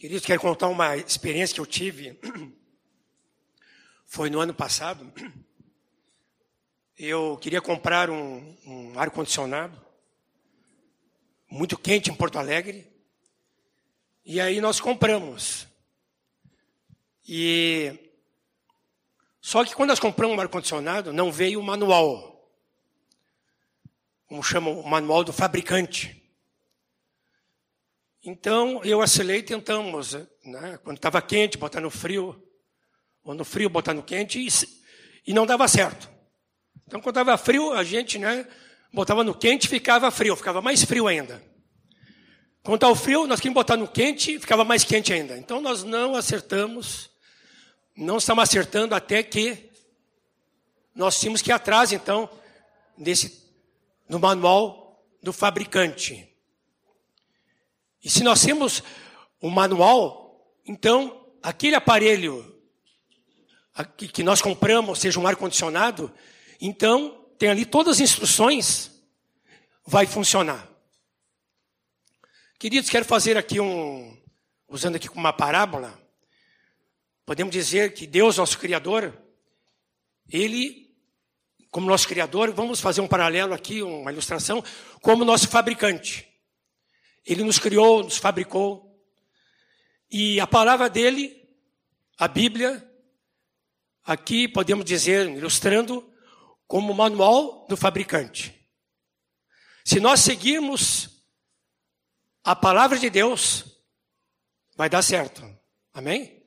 Queridos, quero contar uma experiência que eu tive. Foi no ano passado. Eu queria comprar um, um ar-condicionado, muito quente em Porto Alegre. E aí nós compramos. E só que quando nós compramos um ar-condicionado, não veio o manual. Como chama o manual do fabricante. Então, eu assinei e tentamos, né, quando estava quente, botar no frio, ou no frio, botar no quente, e, e não dava certo. Então, quando estava frio, a gente né, botava no quente ficava frio, ficava mais frio ainda. Quando estava frio, nós queríamos botar no quente, ficava mais quente ainda. Então, nós não acertamos, não estamos acertando até que nós tínhamos que ir atrás, então, desse, no manual do fabricante. E se nós temos um manual, então aquele aparelho que nós compramos, seja um ar-condicionado, então tem ali todas as instruções, vai funcionar. Queridos, quero fazer aqui um, usando aqui como uma parábola, podemos dizer que Deus, nosso Criador, Ele, como nosso Criador, vamos fazer um paralelo aqui, uma ilustração, como nosso fabricante. Ele nos criou, nos fabricou. E a palavra dele, a Bíblia, aqui podemos dizer, ilustrando, como manual do fabricante. Se nós seguirmos a palavra de Deus, vai dar certo. Amém?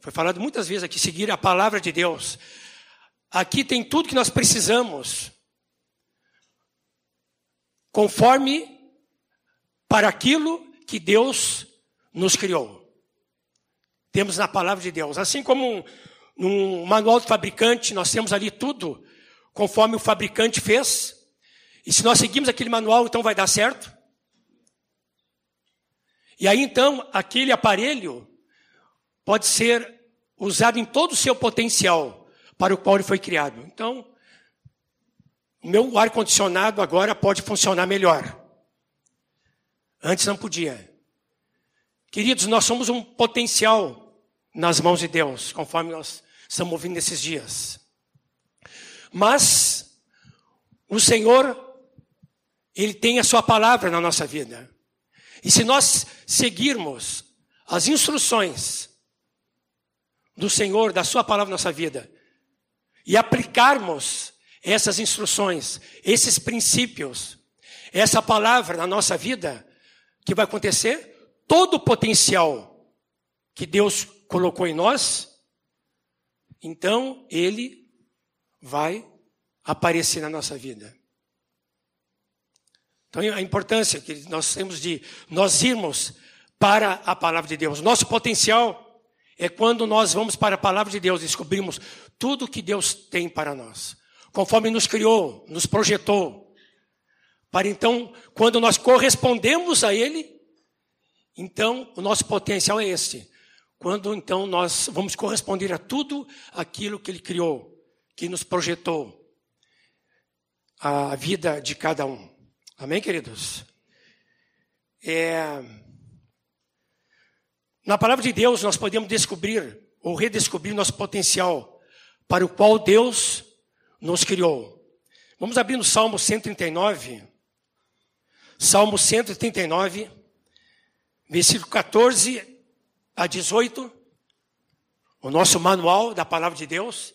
Foi falado muitas vezes aqui, seguir a palavra de Deus. Aqui tem tudo que nós precisamos. Conforme para aquilo que Deus nos criou. Temos na palavra de Deus. Assim como um, um manual do fabricante, nós temos ali tudo conforme o fabricante fez. E se nós seguimos aquele manual, então vai dar certo. E aí então, aquele aparelho pode ser usado em todo o seu potencial para o qual ele foi criado. Então, o meu ar-condicionado agora pode funcionar melhor. Antes não podia. Queridos, nós somos um potencial nas mãos de Deus, conforme nós estamos ouvindo nesses dias. Mas o Senhor, Ele tem a Sua palavra na nossa vida. E se nós seguirmos as instruções do Senhor, da Sua palavra na nossa vida, e aplicarmos essas instruções, esses princípios, essa palavra na nossa vida, que vai acontecer? Todo o potencial que Deus colocou em nós, então ele vai aparecer na nossa vida. Então a importância que nós temos de nós irmos para a palavra de Deus. Nosso potencial é quando nós vamos para a palavra de Deus, descobrimos tudo que Deus tem para nós. Conforme nos criou, nos projetou, para então, quando nós correspondemos a Ele, então o nosso potencial é esse. Quando então nós vamos corresponder a tudo aquilo que Ele criou, que nos projetou, a vida de cada um. Amém, queridos? É... Na palavra de Deus nós podemos descobrir ou redescobrir nosso potencial para o qual Deus nos criou. Vamos abrir no Salmo 139. Salmo 139, versículo 14 a 18, o nosso manual da palavra de Deus,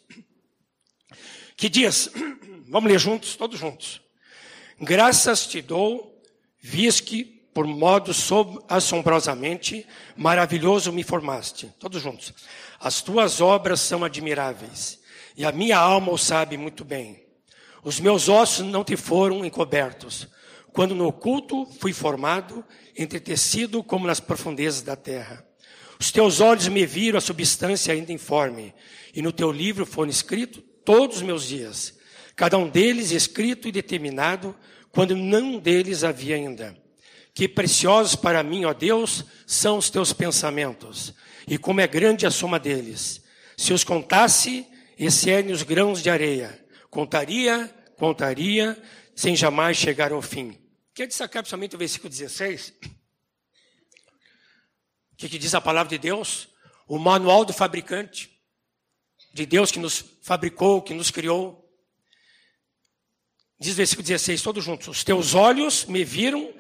que diz, vamos ler juntos, todos juntos. Graças te dou, vis que por modo assombrosamente maravilhoso me formaste. Todos juntos. As tuas obras são admiráveis, e a minha alma o sabe muito bem. Os meus ossos não te foram encobertos quando no oculto fui formado, entretecido como nas profundezas da terra. Os teus olhos me viram a substância ainda informe, e no teu livro foram escritos todos os meus dias, cada um deles escrito e determinado, quando nenhum deles havia ainda. Que preciosos para mim, ó Deus, são os teus pensamentos, e como é grande a soma deles. Se os contasse, excedem os grãos de areia. Contaria, contaria, sem jamais chegar ao fim. Quer destacar principalmente o versículo 16? O que, que diz a palavra de Deus? O manual do fabricante, de Deus que nos fabricou, que nos criou. Diz o versículo 16, todos juntos: Os teus olhos me viram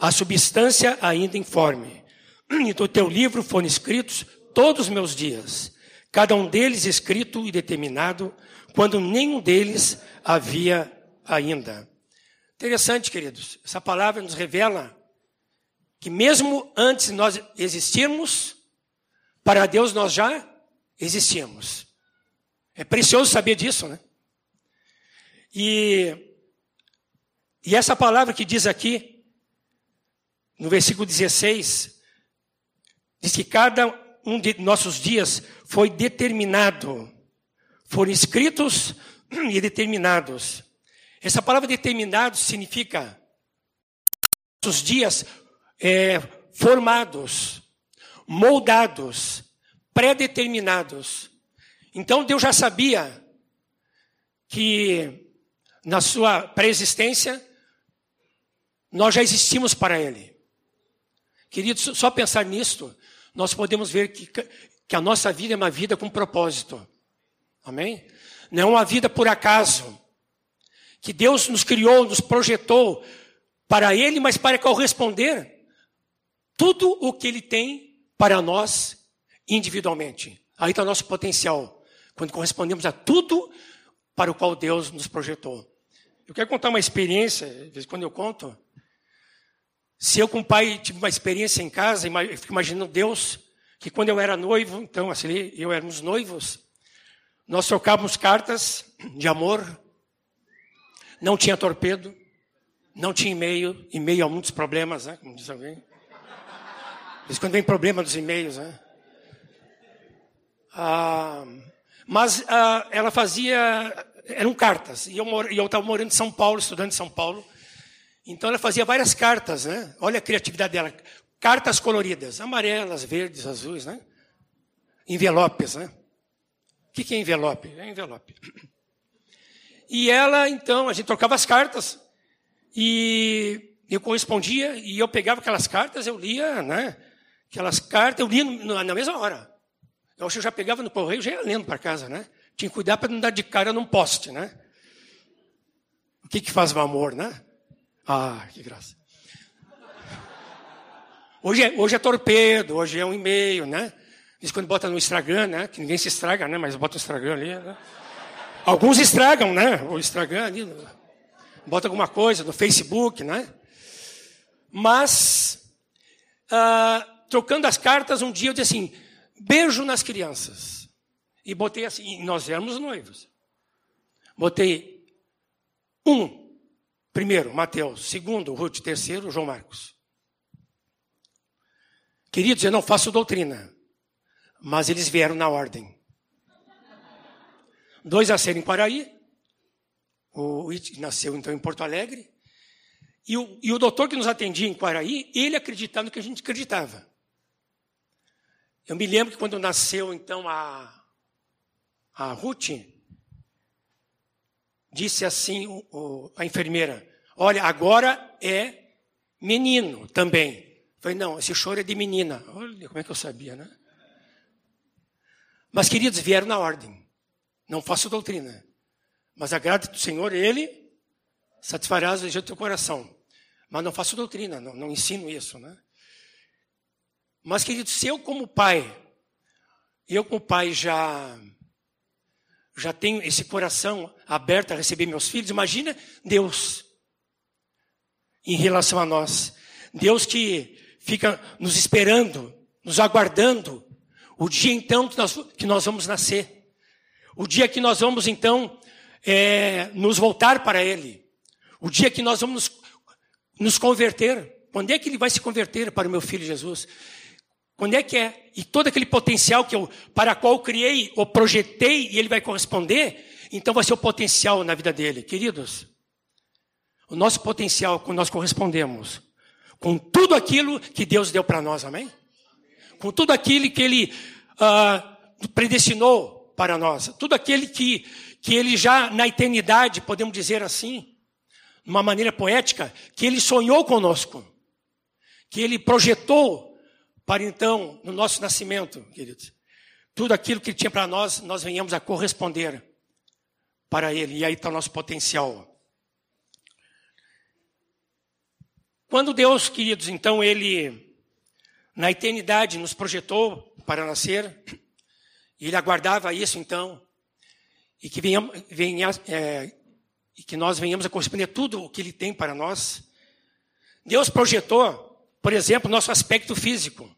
a substância ainda informe, e do teu livro foram escritos todos os meus dias, cada um deles escrito e determinado, quando nenhum deles havia ainda. Interessante, queridos, essa palavra nos revela que mesmo antes de nós existirmos, para Deus nós já existíamos. É precioso saber disso, né? E, e essa palavra que diz aqui, no versículo 16, diz que cada um de nossos dias foi determinado, foram escritos e determinados. Essa palavra determinado significa nossos dias é, formados, moldados, pré-determinados. Então Deus já sabia que na sua pré-existência nós já existimos para Ele. Queridos, só pensar nisto, nós podemos ver que, que a nossa vida é uma vida com propósito. Amém? Não é uma vida por acaso que Deus nos criou, nos projetou para Ele, mas para corresponder tudo o que Ele tem para nós individualmente. Aí está o nosso potencial, quando correspondemos a tudo para o qual Deus nos projetou. Eu quero contar uma experiência, quando eu conto. Se eu com o pai tive uma experiência em casa, eu fico imaginando Deus, que quando eu era noivo, então assim, eu éramos noivos, nós trocávamos cartas de amor, não tinha torpedo, não tinha e-mail, e-mail há muitos problemas, né? Como diz alguém. Isso quando vem problema dos e-mails, né? Ah, mas ah, ela fazia, eram cartas, e eu estava morando em São Paulo, estudando em São Paulo, então ela fazia várias cartas, né? Olha a criatividade dela. Cartas coloridas, amarelas, verdes, azuis, né? Envelopes, né? O que é envelope? É envelope. E ela, então, a gente trocava as cartas. E eu correspondia, e eu pegava aquelas cartas, eu lia, né? Aquelas cartas, eu lia na mesma hora. Eu acho que eu já pegava no correio, já ia lendo para casa, né? Tinha que cuidar para não dar de cara num poste, né? O que que faz o amor, né? Ah, que graça. Hoje é, hoje é torpedo, hoje é um e-mail, né? Diz quando bota no Instagram, né? Que ninguém se estraga, né? Mas bota o Instagram ali, né? Alguns estragam, né? O Instagram ali, bota alguma coisa no Facebook, né? Mas, ah, trocando as cartas, um dia eu disse assim: beijo nas crianças. E botei assim, nós éramos noivos. Botei um, primeiro, Mateus, segundo, Ruth, terceiro, João Marcos. Queridos, eu não faço doutrina, mas eles vieram na ordem dois nasceram em Quaraí, o It nasceu então em Porto Alegre, e o, e o doutor que nos atendia em Quaraí, ele acreditava no que a gente acreditava. Eu me lembro que quando nasceu então a, a Ruth, disse assim o, o, a enfermeira: Olha, agora é menino também. Falei, não, esse choro é de menina. Olha como é que eu sabia, né? Mas, queridos, vieram na ordem. Não faço doutrina. Mas a graça do Senhor, Ele satisfará as desejos do teu coração. Mas não faço doutrina, não, não ensino isso, né? Mas, querido, se eu como pai, eu como pai já já tenho esse coração aberto a receber meus filhos, imagina Deus em relação a nós. Deus que fica nos esperando, nos aguardando, o dia então que nós, que nós vamos nascer. O dia que nós vamos, então, é, nos voltar para Ele. O dia que nós vamos nos, nos converter. Quando é que Ele vai se converter para o meu filho Jesus? Quando é que é? E todo aquele potencial que eu, para qual eu criei, ou projetei, e Ele vai corresponder, então vai ser o potencial na vida dele. Queridos, o nosso potencial, quando nós correspondemos com tudo aquilo que Deus deu para nós, amém? Com tudo aquilo que Ele uh, predestinou, para nós. Tudo aquele que, que ele já na eternidade, podemos dizer assim, de uma maneira poética, que ele sonhou conosco, que ele projetou para então, no nosso nascimento, queridos, tudo aquilo que Ele tinha para nós, nós venhamos a corresponder para Ele. E aí está o nosso potencial. Quando Deus, queridos, então, Ele, na eternidade, nos projetou para nascer, e Ele aguardava isso, então, e que, venhamos, venha, é, e que nós venhamos a corresponder tudo o que Ele tem para nós. Deus projetou, por exemplo, nosso aspecto físico.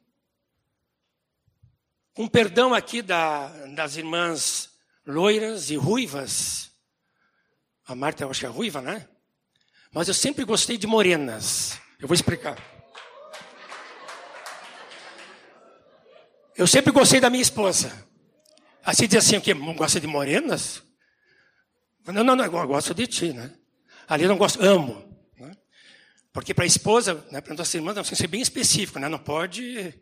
Com perdão aqui da, das irmãs loiras e ruivas. A Marta, eu acho que é ruiva, né? Mas eu sempre gostei de morenas. Eu vou explicar. Eu sempre gostei da minha esposa. Assim diz assim, o quê? Gosta de morenas? Não, não, não, eu gosto de ti, né? Ali eu não gosto, amo. Né? Porque para a esposa, né, para nossa irmã, tem que ser bem específico, né? Não pode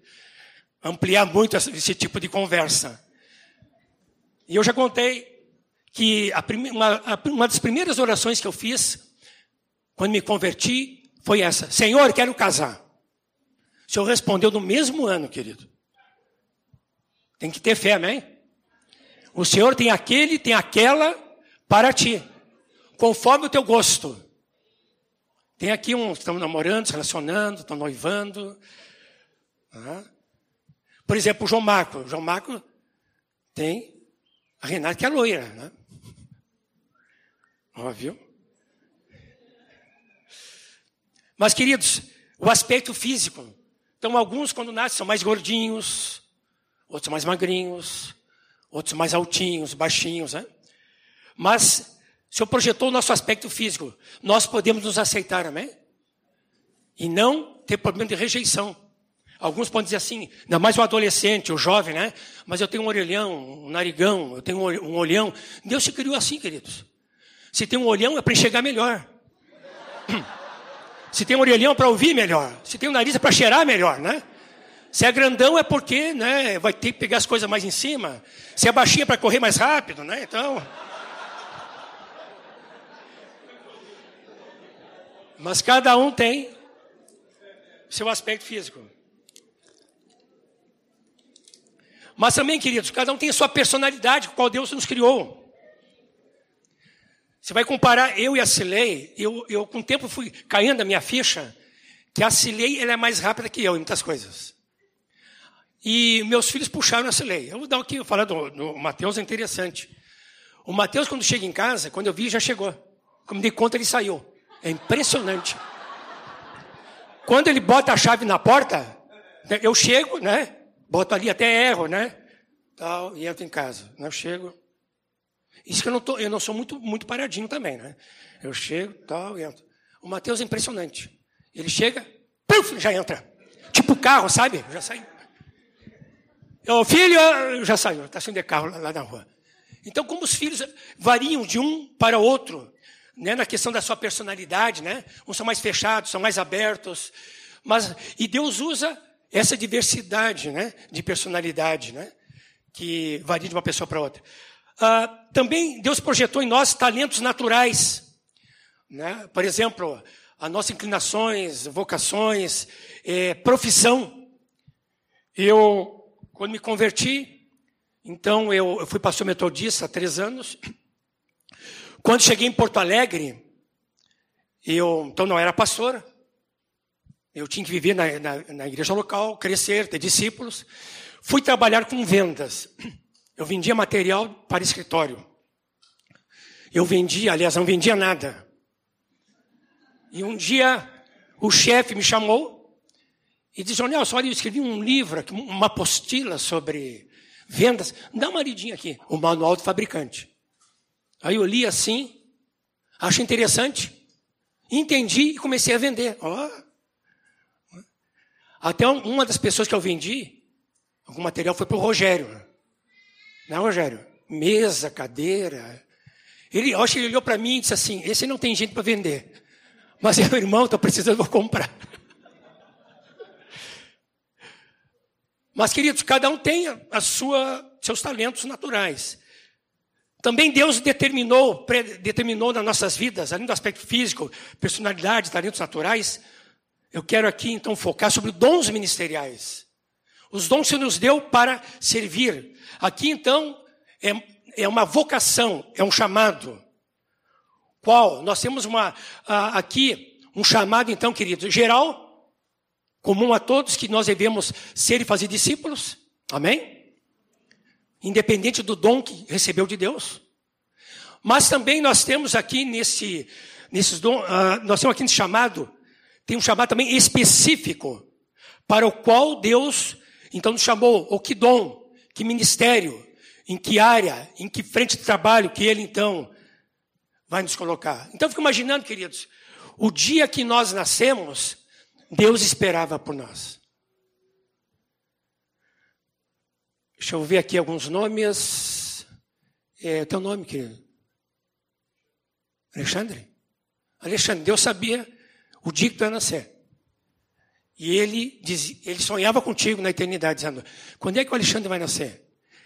ampliar muito esse tipo de conversa. E eu já contei que uma, a, uma das primeiras orações que eu fiz, quando me converti, foi essa: Senhor, quero casar. O Senhor respondeu no mesmo ano, querido. Tem que ter fé, amém? O Senhor tem aquele, tem aquela para ti, conforme o teu gosto. Tem aqui uns que estão namorando, se relacionando, estão noivando. Por exemplo, o João Marco. O João Marco tem a Renata que é loira, né? Óbvio. Mas, queridos, o aspecto físico. Então, alguns, quando nascem, são mais gordinhos, outros mais magrinhos, outros mais altinhos, baixinhos, né? Mas, o Senhor projetou o nosso aspecto físico. Nós podemos nos aceitar, amém? E não ter problema de rejeição. Alguns podem dizer assim, ainda mais o adolescente, o jovem, né? Mas eu tenho um orelhão, um narigão, eu tenho um olhão. Deus se criou assim, queridos. Se tem um olhão é para enxergar melhor. Se tem um orelhão para ouvir melhor. Se tem um nariz é para cheirar melhor, né? Se é grandão é porque, né, vai ter que pegar as coisas mais em cima. Se é baixinho é para correr mais rápido, né? Então. Mas cada um tem seu aspecto físico. Mas também, queridos, cada um tem a sua personalidade, com qual Deus nos criou. Você vai comparar eu e a Cilei, eu, eu com o tempo fui caindo a minha ficha, que a Cilei ela é mais rápida que eu em muitas coisas. E meus filhos puxaram a Cilei. Eu vou dar aqui, falar do, do Mateus, é interessante. O Mateus, quando chega em casa, quando eu vi, já chegou. Como me dei conta, ele saiu. É impressionante. Quando ele bota a chave na porta, eu chego, né? Boto ali até erro, né? Tal, e entro em casa. Eu chego, isso que eu não, tô, eu não sou muito, muito paradinho também, né? Eu chego, tal, entro. O Mateus é impressionante. Ele chega, puf, já entra. Tipo carro, sabe? Já sai. O filho já saiu, está saindo de carro lá, lá na rua. Então, como os filhos variam de um para outro, né, na questão da sua personalidade, né? Uns são mais fechados, são mais abertos. Mas, e Deus usa essa diversidade né, de personalidade, né? Que varia de uma pessoa para outra. Ah, também Deus projetou em nós talentos naturais. Né? Por exemplo, as nossas inclinações, vocações, é, profissão. Eu, quando me converti, então eu, eu fui pastor metodista há três anos. Quando cheguei em Porto Alegre, eu então não era pastor. Eu tinha que viver na, na, na igreja local, crescer, ter discípulos. Fui trabalhar com vendas. Eu vendia material para escritório. Eu vendia, aliás, não vendia nada. E um dia o chefe me chamou e disse: Nelson, olha, eu escrevi um livro, uma apostila sobre vendas. Dá uma lidinha aqui, o manual do fabricante. Aí eu li assim, acho interessante, entendi e comecei a vender. Oh. Até uma das pessoas que eu vendi, algum material foi para o Rogério. Né, Rogério? Mesa, cadeira. Ele, eu acho que ele olhou para mim e disse assim: esse não tem gente para vender. Mas meu irmão, estou precisando, vou comprar. Mas, queridos, cada um tem a sua, seus talentos naturais. Também Deus determinou, determinou nas nossas vidas, além do aspecto físico, personalidade, talentos naturais. Eu quero aqui então focar sobre dons ministeriais. Os dons que nos deu para servir. Aqui então é, é uma vocação, é um chamado. Qual? Nós temos uma aqui um chamado então, queridos, geral, comum a todos que nós devemos ser e fazer discípulos. Amém? Independente do dom que recebeu de Deus. Mas também nós temos aqui nesse, nesses dom, uh, nós temos aqui nesse chamado, tem um chamado também específico, para o qual Deus, então, nos chamou, o que dom, que ministério, em que área, em que frente de trabalho que Ele, então, vai nos colocar. Então, eu fico imaginando, queridos, o dia que nós nascemos, Deus esperava por nós. Deixa eu ver aqui alguns nomes. É, teu nome, querido? Alexandre? Alexandre, Deus sabia o dia que tu ia nascer. E ele, diz, ele sonhava contigo na eternidade, dizendo: quando é que o Alexandre vai nascer?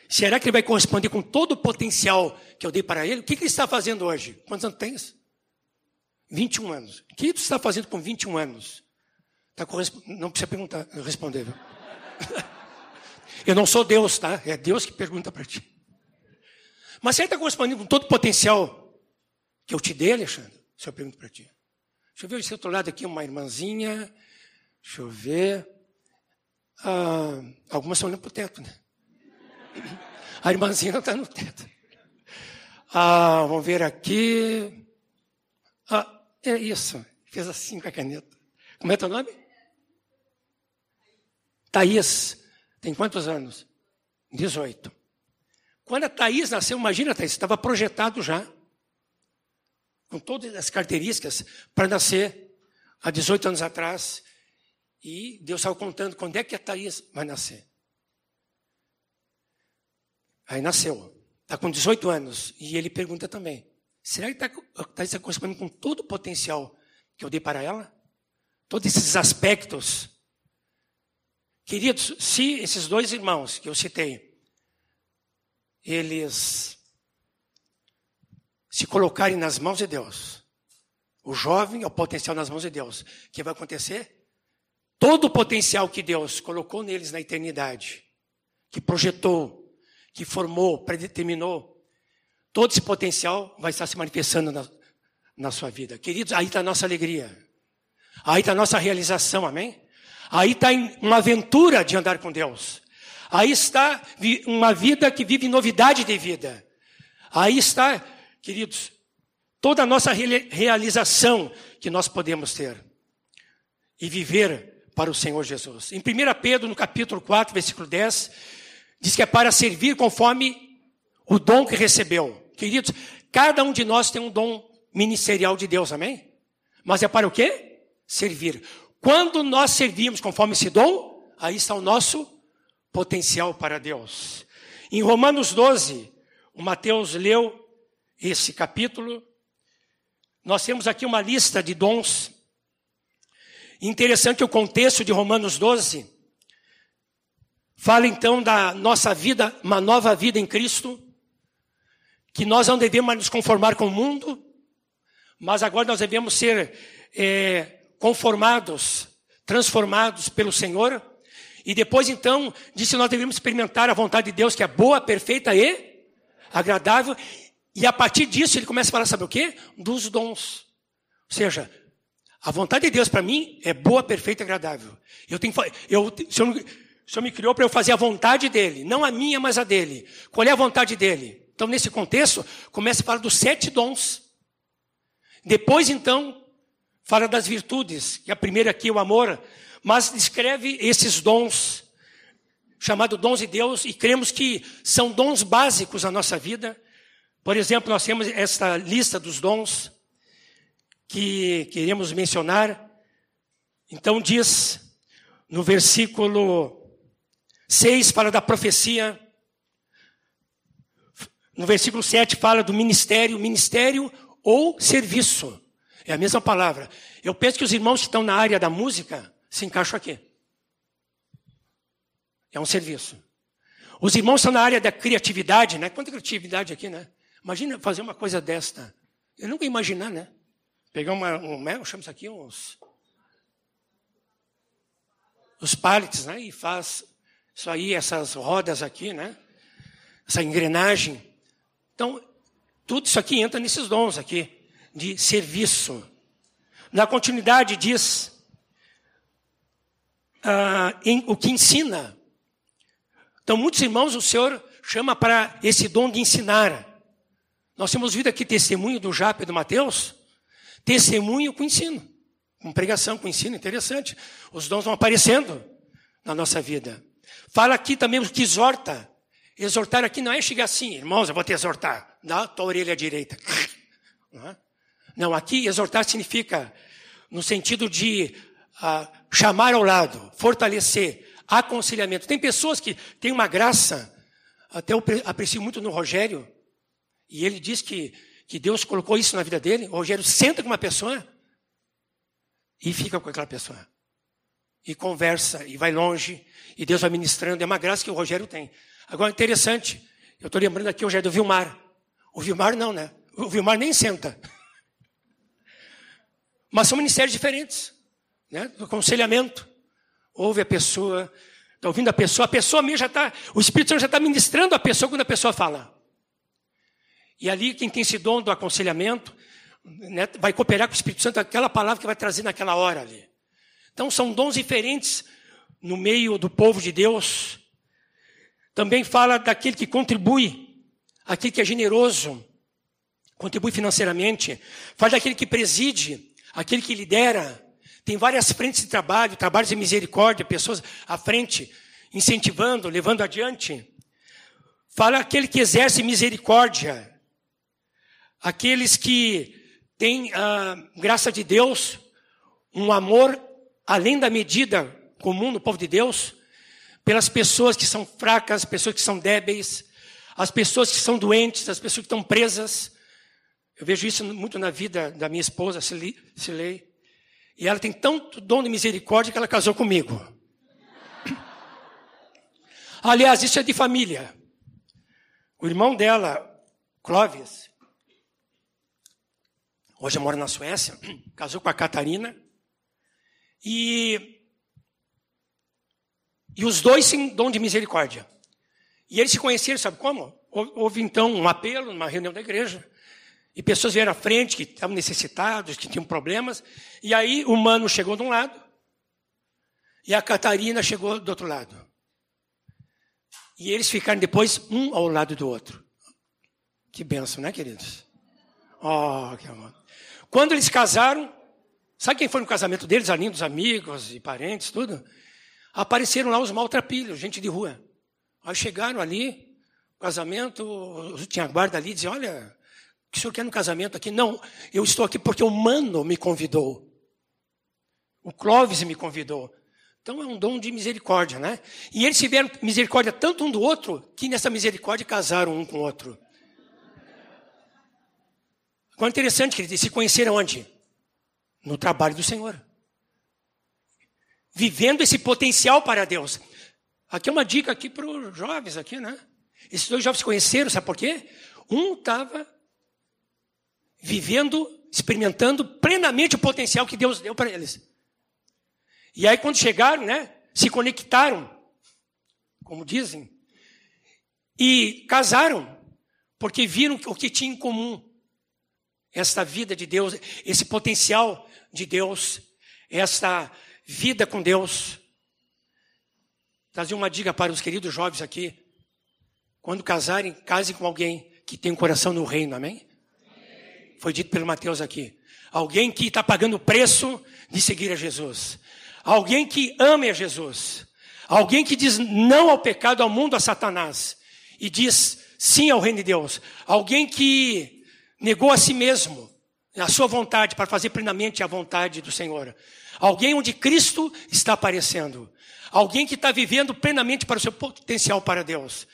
Será que ele vai corresponder com todo o potencial que eu dei para ele? O que, que ele está fazendo hoje? Quantos anos tens? 21 anos. O que tu está fazendo com 21 anos? Tá não precisa perguntar, responder. Viu? Eu não sou Deus, tá? É Deus que pergunta para ti. Mas você está correspondendo com todo o potencial que eu te dei, Alexandre? Se eu pergunto para ti. Deixa eu ver esse outro lado aqui, uma irmãzinha. Deixa eu ver. Ah, algumas estão olhando para o teto, né? A irmãzinha não está no teto. Ah, vamos ver aqui. Ah, é isso. Fez assim com a caneta. Como é teu nome? Thaís. Tem quantos anos? 18. Quando a Thaís nasceu, imagina, Thaís, estava projetado já com todas as características para nascer há 18 anos atrás. E Deus estava contando quando é que a Thaís vai nascer. Aí nasceu. Está com 18 anos. E ele pergunta também: será que tá, a Thaís está correspondendo com todo o potencial que eu dei para ela? Todos esses aspectos. Queridos, se esses dois irmãos que eu citei, eles se colocarem nas mãos de Deus, o jovem é o potencial nas mãos de Deus, o que vai acontecer? Todo o potencial que Deus colocou neles na eternidade, que projetou, que formou, predeterminou, todo esse potencial vai estar se manifestando na, na sua vida. Queridos, aí está a nossa alegria. Aí está a nossa realização, amém? Aí está uma aventura de andar com Deus. Aí está uma vida que vive novidade de vida. Aí está Queridos, toda a nossa realização que nós podemos ter e viver para o Senhor Jesus. Em 1 Pedro, no capítulo 4, versículo 10, diz que é para servir conforme o dom que recebeu. Queridos, cada um de nós tem um dom ministerial de Deus, amém? Mas é para o quê? Servir. Quando nós servimos conforme esse dom, aí está o nosso potencial para Deus. Em Romanos 12, o Mateus leu esse capítulo, nós temos aqui uma lista de dons. Interessante o contexto de Romanos 12. Fala então da nossa vida, uma nova vida em Cristo, que nós não devemos nos conformar com o mundo, mas agora nós devemos ser é, conformados, transformados pelo Senhor. E depois então, disse nós devemos experimentar a vontade de Deus, que é boa, perfeita e agradável. E a partir disso ele começa a falar, sabe o quê? Dos dons. Ou seja, a vontade de Deus para mim é boa, perfeita e agradável. Eu tenho, eu, o, Senhor, o Senhor me criou para eu fazer a vontade dele, não a minha, mas a dele. Qual é a vontade dele? Então, nesse contexto, começa a falar dos sete dons. Depois, então, fala das virtudes, e a primeira aqui é o amor, mas descreve esses dons, chamado dons de Deus, e cremos que são dons básicos na nossa vida, por exemplo, nós temos esta lista dos dons que queremos mencionar. Então diz no versículo 6 fala da profecia. No versículo 7 fala do ministério, ministério ou serviço. É a mesma palavra. Eu penso que os irmãos que estão na área da música se encaixam aqui. É um serviço. Os irmãos estão na área da criatividade, né? Quanta criatividade aqui, né? Imagina fazer uma coisa desta. Eu nunca ia imaginar, né? Pegar uma, um, né? chama isso aqui uns. Os pallets, né? E faz Isso aí, essas rodas aqui, né? Essa engrenagem. Então, tudo isso aqui entra nesses dons aqui de serviço. Na continuidade diz ah, em, o que ensina. Então, muitos irmãos, o Senhor chama para esse dom de ensinar. Nós temos visto aqui testemunho do Japa e do Mateus, testemunho com ensino, com pregação, com ensino, interessante. Os dons vão aparecendo na nossa vida. Fala aqui também o que exorta. Exortar aqui não é chegar assim, irmãos, eu vou te exortar. Dá a tua orelha direita. Não, é? Não, aqui exortar significa no sentido de uh, chamar ao lado, fortalecer, aconselhamento. Tem pessoas que têm uma graça, até eu aprecio muito no Rogério, e ele diz que, que Deus colocou isso na vida dele. O Rogério senta com uma pessoa e fica com aquela pessoa. E conversa, e vai longe, e Deus vai ministrando. É uma graça que o Rogério tem. Agora, interessante, eu estou lembrando aqui o Rogério do Vilmar. O Vilmar não, né? O Vilmar nem senta. Mas são ministérios diferentes né? do aconselhamento. Ouve a pessoa, está ouvindo a pessoa, a pessoa mesmo já está, o Espírito Santo já está ministrando a pessoa quando a pessoa fala. E ali, quem tem esse dom do aconselhamento, né, vai cooperar com o Espírito Santo aquela palavra que vai trazer naquela hora ali. Então, são dons diferentes no meio do povo de Deus. Também fala daquele que contribui, aquele que é generoso, contribui financeiramente. Fala daquele que preside, aquele que lidera, tem várias frentes de trabalho, trabalhos de misericórdia, pessoas à frente, incentivando, levando adiante. Fala aquele que exerce misericórdia, aqueles que têm, a ah, graça de Deus, um amor além da medida comum no povo de Deus, pelas pessoas que são fracas, as pessoas que são débeis, as pessoas que são doentes, as pessoas que estão presas. Eu vejo isso muito na vida da minha esposa, Silei. E ela tem tanto dom de misericórdia que ela casou comigo. Aliás, isso é de família. O irmão dela, Clóvis, hoje mora na Suécia, casou com a Catarina. E, e os dois têm dom de misericórdia. E eles se conheceram, sabe como? Houve então um apelo numa reunião da igreja. E pessoas vieram à frente que estavam necessitados, que tinham problemas. E aí o mano chegou de um lado e a Catarina chegou do outro lado. E eles ficaram depois um ao lado do outro. Que benção, né, queridos? Oh, que amor. Quando eles casaram, sabe quem foi no casamento deles, além dos amigos e parentes, tudo? Apareceram lá os maltrapilhos, gente de rua. Aí chegaram ali, casamento, tinha guarda ali, dizia, olha, o que o senhor quer no casamento aqui? Não, eu estou aqui porque o Mano me convidou. O Clóvis me convidou. Então é um dom de misericórdia, né? E eles tiveram misericórdia tanto um do outro, que nessa misericórdia casaram um com o outro. Agora interessante que eles se conheceram onde? No trabalho do Senhor. Vivendo esse potencial para Deus. Aqui é uma dica aqui para os jovens aqui, né? Esses dois jovens se conheceram, sabe por quê? Um estava vivendo, experimentando plenamente o potencial que Deus deu para eles. E aí, quando chegaram, né, se conectaram, como dizem, e casaram, porque viram o que tinha em comum. Esta vida de Deus, esse potencial de Deus, esta vida com Deus. Trazer uma dica para os queridos jovens aqui. Quando casarem, casem com alguém que tem um coração no reino, amém? Foi dito pelo Mateus aqui. Alguém que está pagando o preço de seguir a Jesus. Alguém que ame a Jesus. Alguém que diz não ao pecado, ao mundo, a Satanás. E diz sim ao reino de Deus. Alguém que negou a si mesmo, a sua vontade, para fazer plenamente a vontade do Senhor. Alguém onde Cristo está aparecendo. Alguém que está vivendo plenamente para o seu potencial para Deus.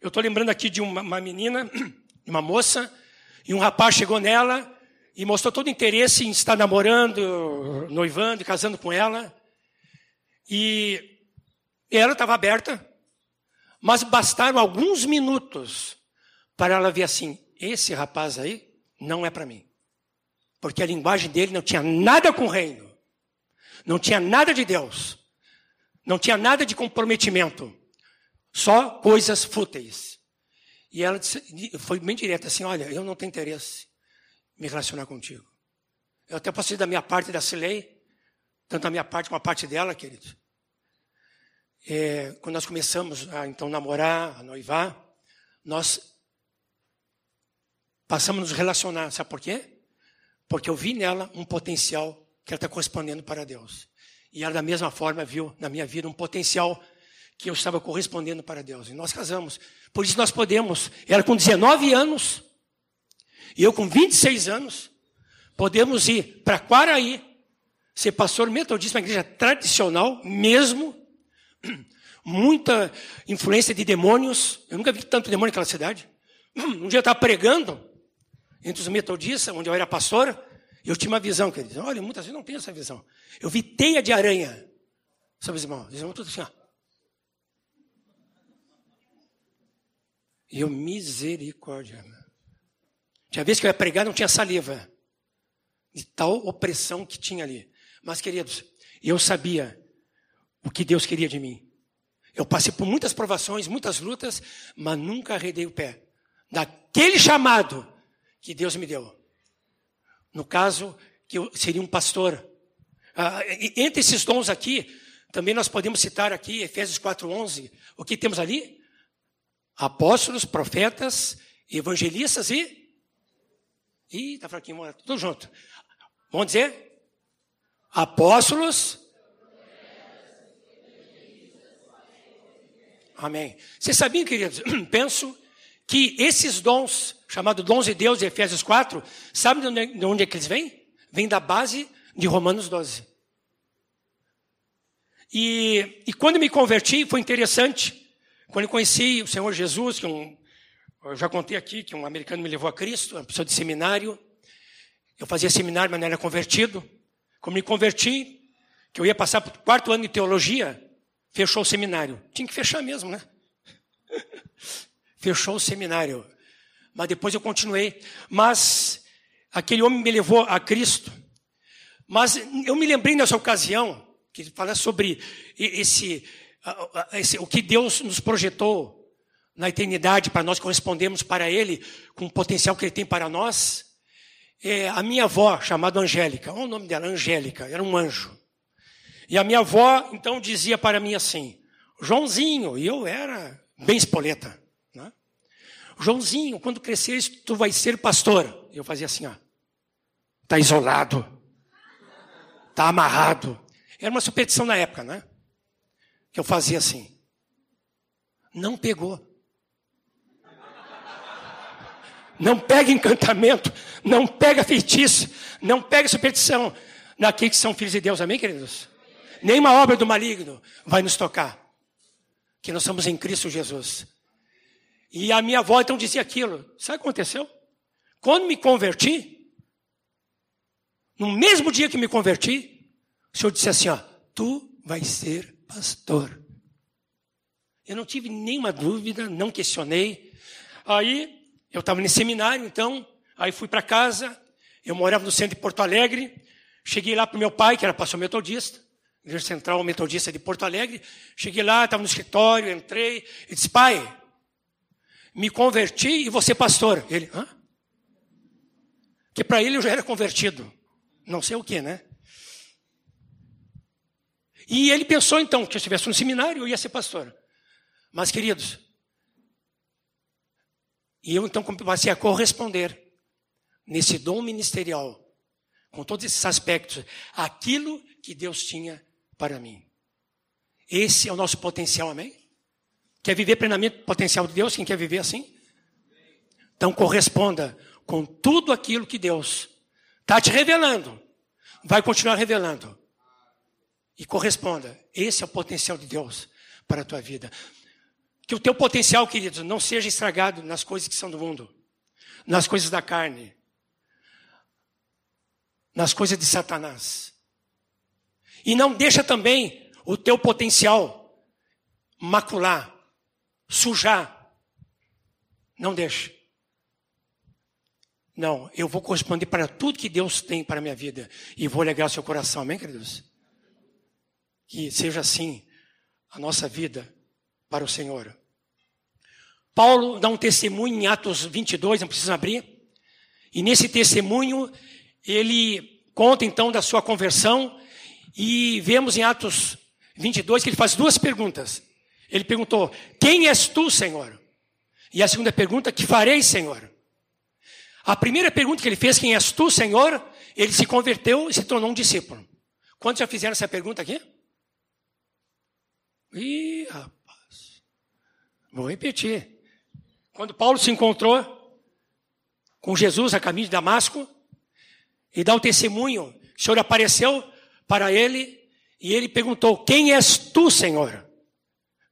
Eu estou lembrando aqui de uma, uma menina, uma moça, e um rapaz chegou nela e mostrou todo o interesse em estar namorando, noivando, casando com ela. E ela estava aberta, mas bastaram alguns minutos para ela ver assim: esse rapaz aí não é para mim. Porque a linguagem dele não tinha nada com o reino, não tinha nada de Deus, não tinha nada de comprometimento. Só coisas fúteis. E ela disse, foi bem direta assim: Olha, eu não tenho interesse em me relacionar contigo. Eu até posso da minha parte da Cilei, tanto a minha parte como a parte dela, querido. É, quando nós começamos a então namorar, a noivar, nós passamos a nos relacionar. Sabe por quê? Porque eu vi nela um potencial que ela está correspondendo para Deus. E ela, da mesma forma, viu na minha vida um potencial que eu estava correspondendo para Deus. E nós casamos. Por isso nós podemos, ela com 19 anos, e eu com 26 anos, podemos ir para Quaraí, ser pastor metodista, uma igreja tradicional, mesmo, muita influência de demônios. Eu nunca vi tanto demônio naquela cidade. Um dia eu estava pregando entre os metodistas, onde eu era pastor, eu tinha uma visão, queridos. Olha, muitas vezes não tenho essa visão. Eu vi teia de aranha. Sabe, irmãos? Os irmãos tudo assim, ó. E eu, misericórdia. Tinha vez que eu ia pregar, não tinha saliva. De tal opressão que tinha ali. Mas, queridos, eu sabia o que Deus queria de mim. Eu passei por muitas provações, muitas lutas, mas nunca arredei o pé. Daquele chamado que Deus me deu. No caso, que eu seria um pastor. Ah, entre esses dons aqui, também nós podemos citar aqui Efésios 4:11. O que temos ali? Apóstolos, profetas, evangelistas e Ih, tá fraquinho, tudo junto. Vamos dizer? Apóstolos. Amém. Vocês sabiam, queridos? Penso que esses dons, chamados dons de Deus, Efésios 4, sabe de onde, de onde é que eles vêm? Vêm da base de Romanos 12. E, e quando me converti, foi interessante. Quando eu conheci o Senhor Jesus, que um, eu já contei aqui que um americano me levou a Cristo, uma pessoa de seminário. Eu fazia seminário, mas não era convertido. Como me converti, que eu ia passar para o quarto ano de teologia, fechou o seminário. Tinha que fechar mesmo, né? fechou o seminário. Mas depois eu continuei. Mas aquele homem me levou a Cristo. Mas eu me lembrei nessa ocasião, que fala sobre esse, o que Deus nos projetou na eternidade para nós correspondermos para Ele com o potencial que Ele tem para nós. É, a minha avó, chamada Angélica, olha o nome dela, Angélica, era um anjo. E a minha avó, então, dizia para mim assim, Joãozinho, e eu era bem espoleta. Joãozinho, quando cresceres, tu vai ser pastor. Eu fazia assim, ó. Está isolado. Está amarrado. Era uma superstição na época, né? Que eu fazia assim. Não pegou. Não pega encantamento, não pega feitiço, não pega superstição naqueles que são filhos de Deus, amém, queridos? Nenhuma obra do maligno vai nos tocar, que nós somos em Cristo Jesus. E a minha avó então dizia aquilo. Sabe o que aconteceu? Quando me converti, no mesmo dia que me converti, o Senhor disse assim: ó, tu vais ser pastor. Eu não tive nenhuma dúvida, não questionei. Aí eu estava nesse seminário, então, aí fui para casa. Eu morava no centro de Porto Alegre. Cheguei lá para meu pai, que era pastor metodista, Igreja Central Metodista de Porto Alegre. Cheguei lá, estava no escritório, entrei e disse: Pai, me converti e você pastor. Ele, hã? Que para ele eu já era convertido. Não sei o que, né? E ele pensou então que eu estivesse no seminário eu ia ser pastor. Mas, queridos, e eu então passei a corresponder nesse dom ministerial, com todos esses aspectos, aquilo que Deus tinha para mim. Esse é o nosso potencial, amém? Quer viver plenamente o potencial de Deus? Quem quer viver assim? Então corresponda com tudo aquilo que Deus está te revelando. Vai continuar revelando. E corresponda. Esse é o potencial de Deus para a tua vida. Que o teu potencial, queridos, não seja estragado nas coisas que são do mundo, nas coisas da carne, nas coisas de Satanás. E não deixa também o teu potencial macular sujar. Não deixe. Não, eu vou corresponder para tudo que Deus tem para a minha vida. E vou alegrar seu coração, amém, queridos? Que seja assim a nossa vida para o Senhor. Paulo dá um testemunho em Atos 22, não precisa abrir. E nesse testemunho, ele conta então da sua conversão. E vemos em Atos 22 que ele faz duas perguntas. Ele perguntou: Quem és tu, Senhor? E a segunda pergunta: Que farei, Senhor? A primeira pergunta que ele fez: Quem és tu, Senhor? Ele se converteu e se tornou um discípulo. Quantos já fizeram essa pergunta aqui? Ih, rapaz. Vou repetir. Quando Paulo se encontrou com Jesus a caminho de Damasco e dá o testemunho, o Senhor apareceu para ele e ele perguntou: Quem és tu, Senhor?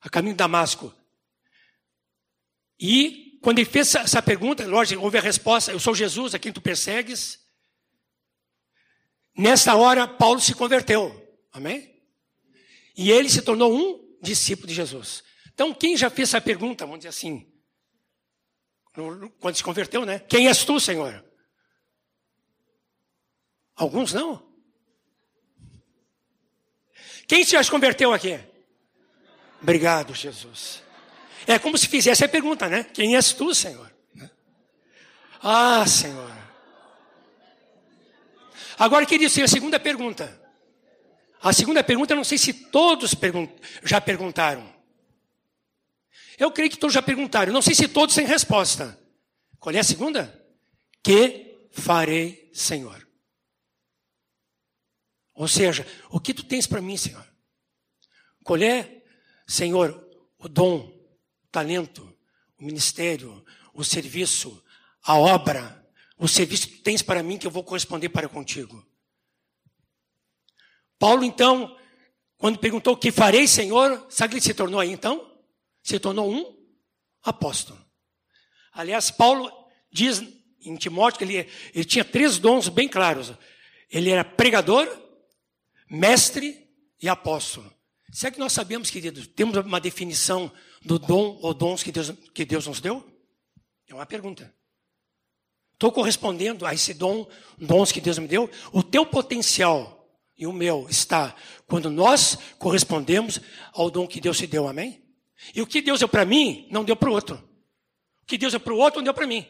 A caminho de Damasco. E quando ele fez essa pergunta, lógico, houve a resposta: Eu sou Jesus, a quem tu persegues. Nessa hora, Paulo se converteu. Amém? E ele se tornou um discípulo de Jesus. Então, quem já fez essa pergunta, vamos dizer assim, quando se converteu, né? Quem és tu, Senhor? Alguns não. Quem já se converteu aqui? Obrigado, Jesus. É como se fizesse a pergunta, né? Quem és tu, Senhor? Ah, Senhor. Agora, querido, a segunda pergunta. A segunda pergunta, eu não sei se todos já perguntaram. Eu creio que todos já perguntaram. Não sei se todos têm resposta. Qual é a segunda? Que farei, Senhor? Ou seja, o que tu tens para mim, Senhor? Qual é, Senhor, o dom, o talento, o ministério, o serviço, a obra, o serviço que tens para mim que eu vou corresponder para contigo. Paulo, então, quando perguntou o que farei, Senhor, sabe que ele se tornou aí então? Se tornou um apóstolo. Aliás, Paulo diz em Timóteo que ele, ele tinha três dons bem claros. Ele era pregador, mestre e apóstolo. Será que nós sabemos, queridos, temos uma definição do dom ou dons que Deus, que Deus nos deu? É uma pergunta. Estou correspondendo a esse dom, dons que Deus me deu? O teu potencial e o meu está quando nós correspondemos ao dom que Deus te deu, amém? E o que Deus deu para mim, não deu para o outro. O que Deus deu para o outro, não deu para mim.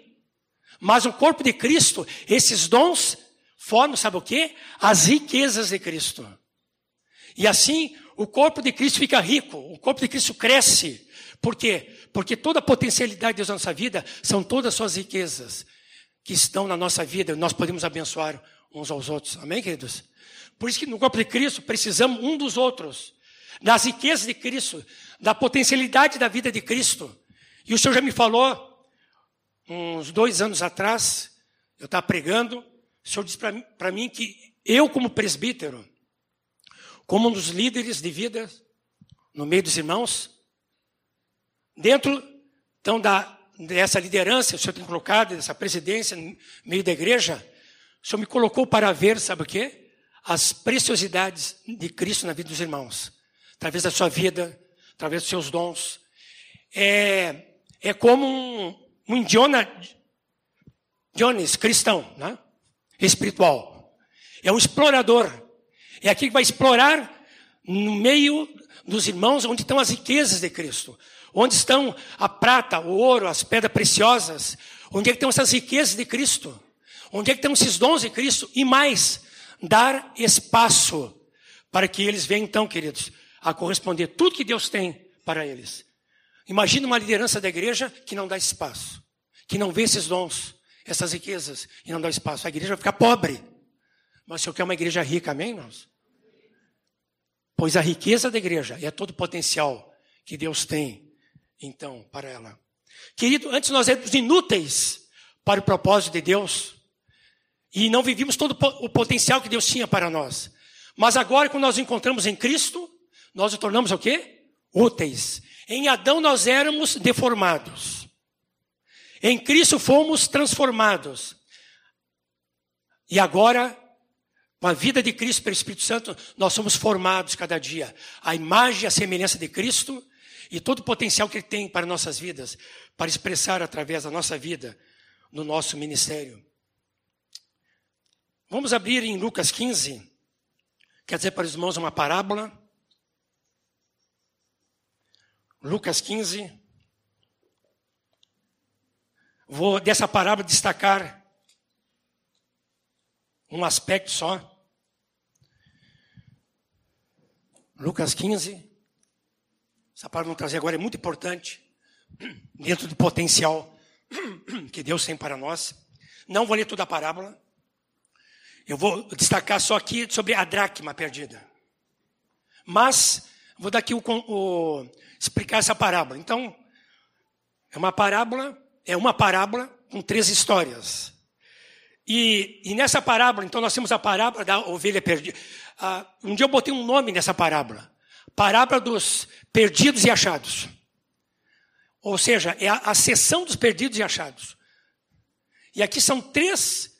Mas o corpo de Cristo, esses dons formam, sabe o quê? As riquezas de Cristo. E assim, o corpo de Cristo fica rico, o corpo de Cristo cresce. Por quê? Porque toda a potencialidade de Deus na nossa vida são todas as suas riquezas que estão na nossa vida, nós podemos abençoar uns aos outros. Amém, queridos? Por isso que no corpo de Cristo precisamos um dos outros, das riquezas de Cristo, da potencialidade da vida de Cristo. E o Senhor já me falou, uns dois anos atrás, eu estava pregando, o Senhor disse para mim que eu, como presbítero, como um dos líderes de vida no meio dos irmãos, dentro então da dessa liderança, o Senhor tem colocado, dessa presidência no meio da igreja, o Senhor me colocou para ver, sabe o quê? As preciosidades de Cristo na vida dos irmãos, através da sua vida, através dos seus dons. É, é como um, um Indiana, Jones cristão, né? espiritual. É um explorador. É aquele que vai explorar no meio dos irmãos onde estão as riquezas de Cristo. Onde estão a prata, o ouro, as pedras preciosas? Onde é que estão essas riquezas de Cristo? Onde é que estão esses dons de Cristo? E mais, dar espaço para que eles venham, então, queridos, a corresponder tudo que Deus tem para eles. Imagina uma liderança da igreja que não dá espaço, que não vê esses dons, essas riquezas, e não dá espaço. A igreja vai ficar pobre. Mas se eu quero uma igreja rica, amém, irmãos? Pois a riqueza da igreja é todo o potencial que Deus tem então, para ela. Querido, antes nós éramos inúteis para o propósito de Deus e não vivíamos todo o potencial que Deus tinha para nós. Mas agora, quando nós nos encontramos em Cristo, nós nos tornamos o quê? Úteis. Em Adão nós éramos deformados. Em Cristo fomos transformados. E agora, com a vida de Cristo pelo Espírito Santo, nós somos formados cada dia. A imagem e a semelhança de Cristo e todo o potencial que Ele tem para nossas vidas, para expressar através da nossa vida no nosso ministério. Vamos abrir em Lucas 15, quer dizer para os irmãos uma parábola. Lucas 15. vou dessa parábola destacar um aspecto só. Lucas 15. Essa palavra não trazer agora é muito importante, dentro do potencial que Deus tem para nós. Não vou ler toda a parábola. Eu vou destacar só aqui sobre a dracma perdida. Mas, vou dar aqui o, o, explicar essa parábola. Então, é uma parábola, é uma parábola com três histórias. E, e nessa parábola, então, nós temos a parábola da ovelha perdida. Ah, um dia eu botei um nome nessa parábola. Parábola dos perdidos e achados. Ou seja, é a, a sessão dos perdidos e achados. E aqui são três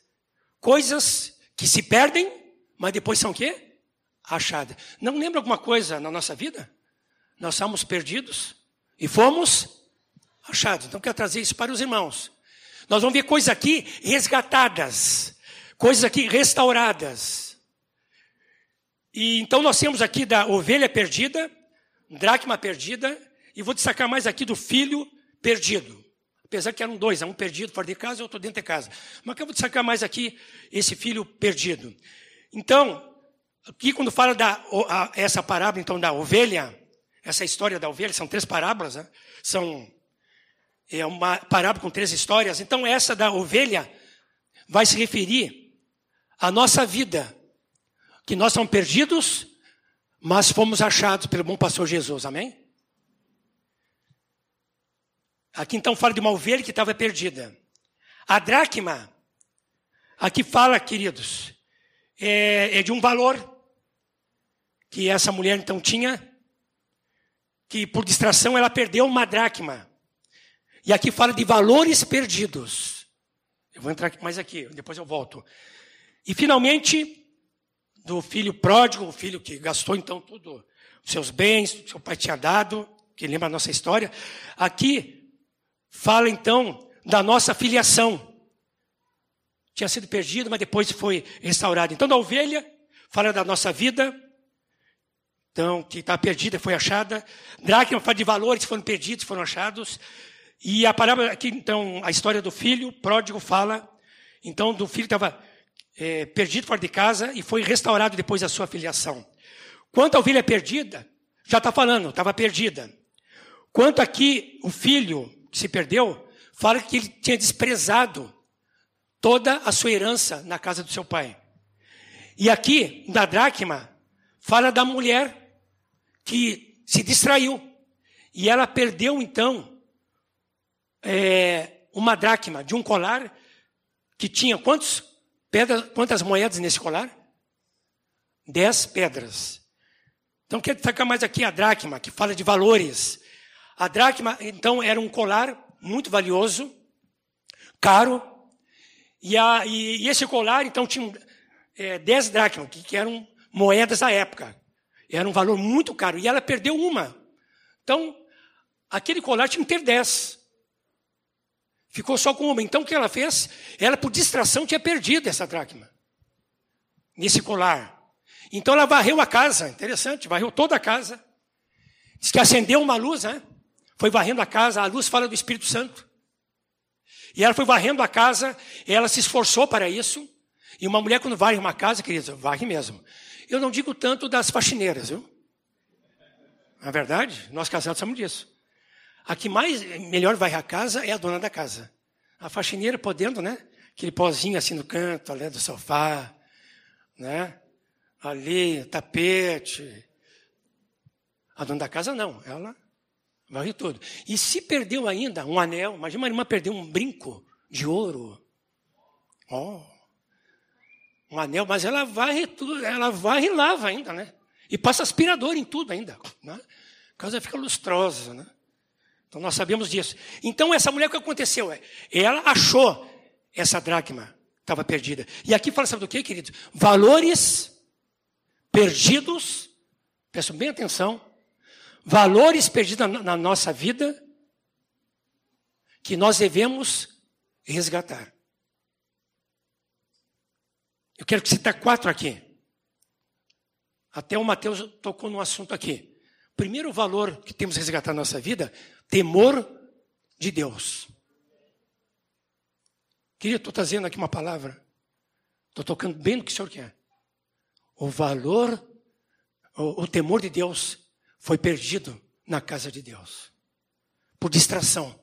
coisas que se perdem, mas depois são o quê? Achadas. Não lembra alguma coisa na nossa vida? Nós estamos perdidos e fomos achados. Então, quero trazer isso para os irmãos. Nós vamos ver coisas aqui resgatadas, coisas aqui restauradas. E então nós temos aqui da ovelha perdida, dracma perdida, e vou destacar mais aqui do filho perdido. Apesar que eram dois, um perdido fora de casa e outro dentro de casa. Mas que eu vou destacar mais aqui esse filho perdido. Então, aqui quando fala da a, essa parábola então da ovelha, essa história da ovelha, são três parábolas, né? são é uma parábola com três histórias. Então essa da ovelha vai se referir à nossa vida, que nós somos perdidos, mas fomos achados pelo bom pastor Jesus. Amém? Aqui então fala de uma ovelha que estava perdida. A dracma, aqui fala, queridos, é, é de um valor que essa mulher então tinha, que por distração ela perdeu uma dracma. E aqui fala de valores perdidos. Eu vou entrar mais aqui, depois eu volto. E finalmente, do filho pródigo, o filho que gastou então tudo, os seus bens, que seu pai tinha dado, que lembra a nossa história. Aqui Fala então da nossa filiação. Tinha sido perdido, mas depois foi restaurado. Então, da ovelha, fala da nossa vida, então, que está perdida, foi achada. Dracma fala de valores foram perdidos, foram achados. E a parábola aqui, então, a história do filho pródigo fala, então, do filho que estava é, perdido fora de casa e foi restaurado depois da sua filiação. Quanto à ovelha perdida, já está falando, estava perdida. Quanto aqui, o filho se perdeu, fala que ele tinha desprezado toda a sua herança na casa do seu pai. E aqui, na dracma, fala da mulher que se distraiu. E ela perdeu, então, é, uma dracma de um colar que tinha quantos pedras, quantas moedas nesse colar? Dez pedras. Então, quero destacar mais aqui a dracma, que fala de valores. A dracma, então, era um colar muito valioso, caro, e, a, e, e esse colar, então, tinha é, 10 dracmas, que, que eram moedas da época. Era um valor muito caro, e ela perdeu uma. Então, aquele colar tinha que ter 10. Ficou só com uma. Então, o que ela fez? Ela, por distração, tinha perdido essa dracma. Nesse colar. Então, ela varreu a casa. Interessante, varreu toda a casa. Diz que acendeu uma luz, né? Foi varrendo a casa, a luz fala do Espírito Santo. E ela foi varrendo a casa, ela se esforçou para isso. E uma mulher, quando varre uma casa, queridos, varre mesmo. Eu não digo tanto das faxineiras, viu? Na verdade, nós casados sabemos disso. A que mais, melhor varre a casa é a dona da casa. A faxineira podendo, né? Aquele pozinho assim no canto, ali do sofá, né? Ali, tapete. A dona da casa não, ela Varre tudo. E se perdeu ainda um anel, imagina uma irmã perder um brinco de ouro. Oh, um anel, mas ela varre tudo, ela varre e lava ainda, né? E passa aspirador em tudo ainda. Né? A casa fica lustrosa, né? Então nós sabemos disso. Então essa mulher o que aconteceu é, ela achou essa dracma, estava perdida. E aqui fala, sabe do que, querido? Valores perdidos, prestem bem atenção, valores perdidos na, na nossa vida que nós devemos resgatar. Eu quero citar quatro aqui. Até o Mateus tocou no assunto aqui. Primeiro valor que temos que resgatar na nossa vida, temor de Deus. Queria, estou trazendo aqui uma palavra. Estou tocando bem no que o Senhor quer. O valor, o, o temor de Deus foi perdido na casa de Deus. Por distração.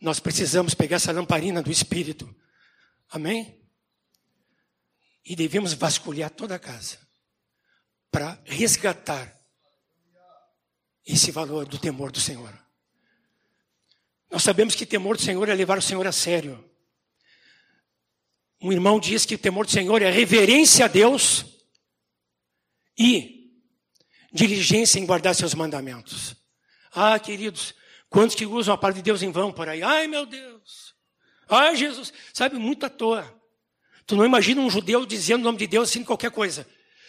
Nós precisamos pegar essa lamparina do Espírito. Amém? E devemos vasculhar toda a casa para resgatar esse valor do temor do Senhor. Nós sabemos que temor do Senhor é levar o Senhor a sério. Um irmão diz que o temor do Senhor é reverência a Deus e diligência em guardar seus mandamentos. Ah, queridos, quantos que usam a palavra de Deus em vão por aí? Ai, meu Deus. Ai, Jesus. Sabe, muito à toa. Tu não imagina um judeu dizendo o nome de Deus assim qualquer coisa.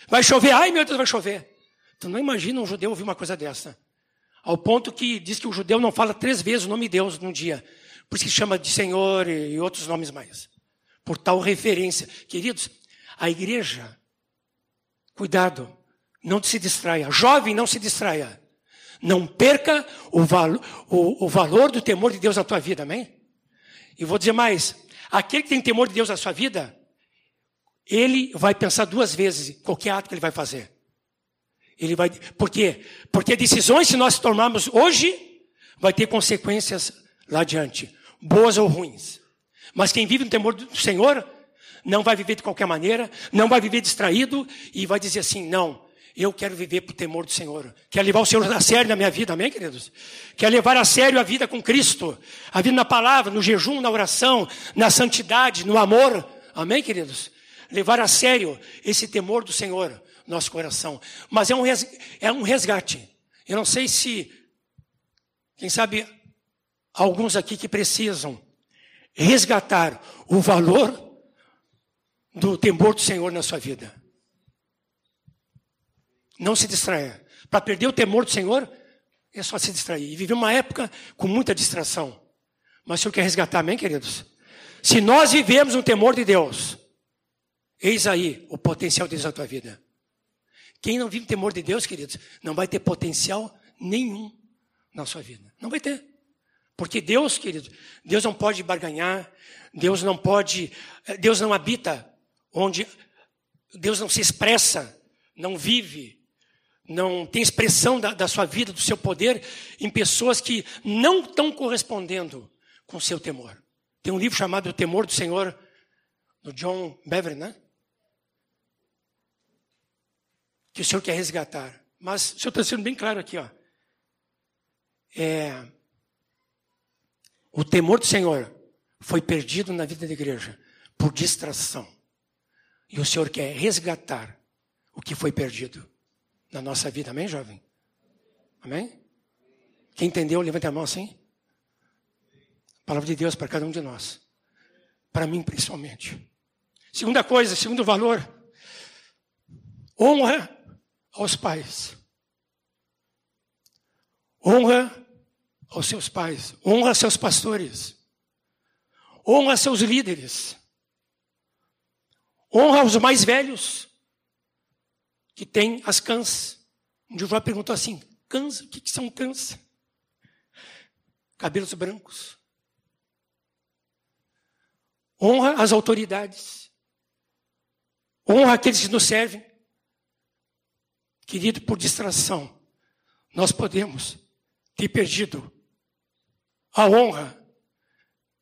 Vai chover, ai meu Deus, vai chover. Tu não imagina um judeu ouvir uma coisa dessa. Ao ponto que diz que o judeu não fala três vezes o nome de Deus num dia. Por isso que chama de Senhor e outros nomes mais. Por tal referência. Queridos, a igreja, cuidado, não se distraia. Jovem, não se distraia. Não perca o, valo, o, o valor do temor de Deus na tua vida, amém? E vou dizer mais: aquele que tem temor de Deus na sua vida, ele vai pensar duas vezes qualquer ato que ele vai fazer. Ele vai, por quê? Porque decisões que nós tomarmos hoje vai ter consequências lá adiante, boas ou ruins. Mas quem vive no temor do Senhor não vai viver de qualquer maneira, não vai viver distraído e vai dizer assim: não, eu quero viver por temor do Senhor. Quero levar o Senhor a sério na minha vida, amém, queridos? Quero levar a sério a vida com Cristo, a vida na palavra, no jejum, na oração, na santidade, no amor, amém, queridos? Levar a sério esse temor do Senhor nosso coração. Mas é um, é um resgate. Eu não sei se, quem sabe, alguns aqui que precisam resgatar o valor do temor do Senhor na sua vida. Não se distraia. Para perder o temor do Senhor, é só se distrair. E viver uma época com muita distração. Mas o Senhor quer resgatar, amém, queridos? Se nós vivemos um temor de Deus, eis aí o potencial de Deus na tua vida. Quem não vive temor de Deus, queridos, não vai ter potencial nenhum na sua vida. Não vai ter. Porque Deus, querido, Deus não pode barganhar, Deus não pode, eh, Deus não habita onde Deus não se expressa, não vive, não tem expressão da, da sua vida, do seu poder em pessoas que não estão correspondendo com o seu temor. Tem um livro chamado O Temor do Senhor, do John Bever, né? que o Senhor quer resgatar. Mas o Senhor está sendo bem claro aqui, ó. É, o temor do Senhor foi perdido na vida da igreja por distração. E o Senhor quer resgatar o que foi perdido na nossa vida. Amém, jovem? Amém? Quem entendeu, levante a mão assim. palavra de Deus para cada um de nós. Para mim, principalmente. Segunda coisa, segundo valor. Honra aos pais. Honra aos seus pais. Honra seus pastores. Honra seus líderes. Honra os mais velhos que têm as cãs. Um dia o João perguntou assim: cãs? O que, que são cãs? Cabelos brancos. Honra as autoridades. Honra aqueles que nos servem. Querido, por distração, nós podemos ter perdido a honra.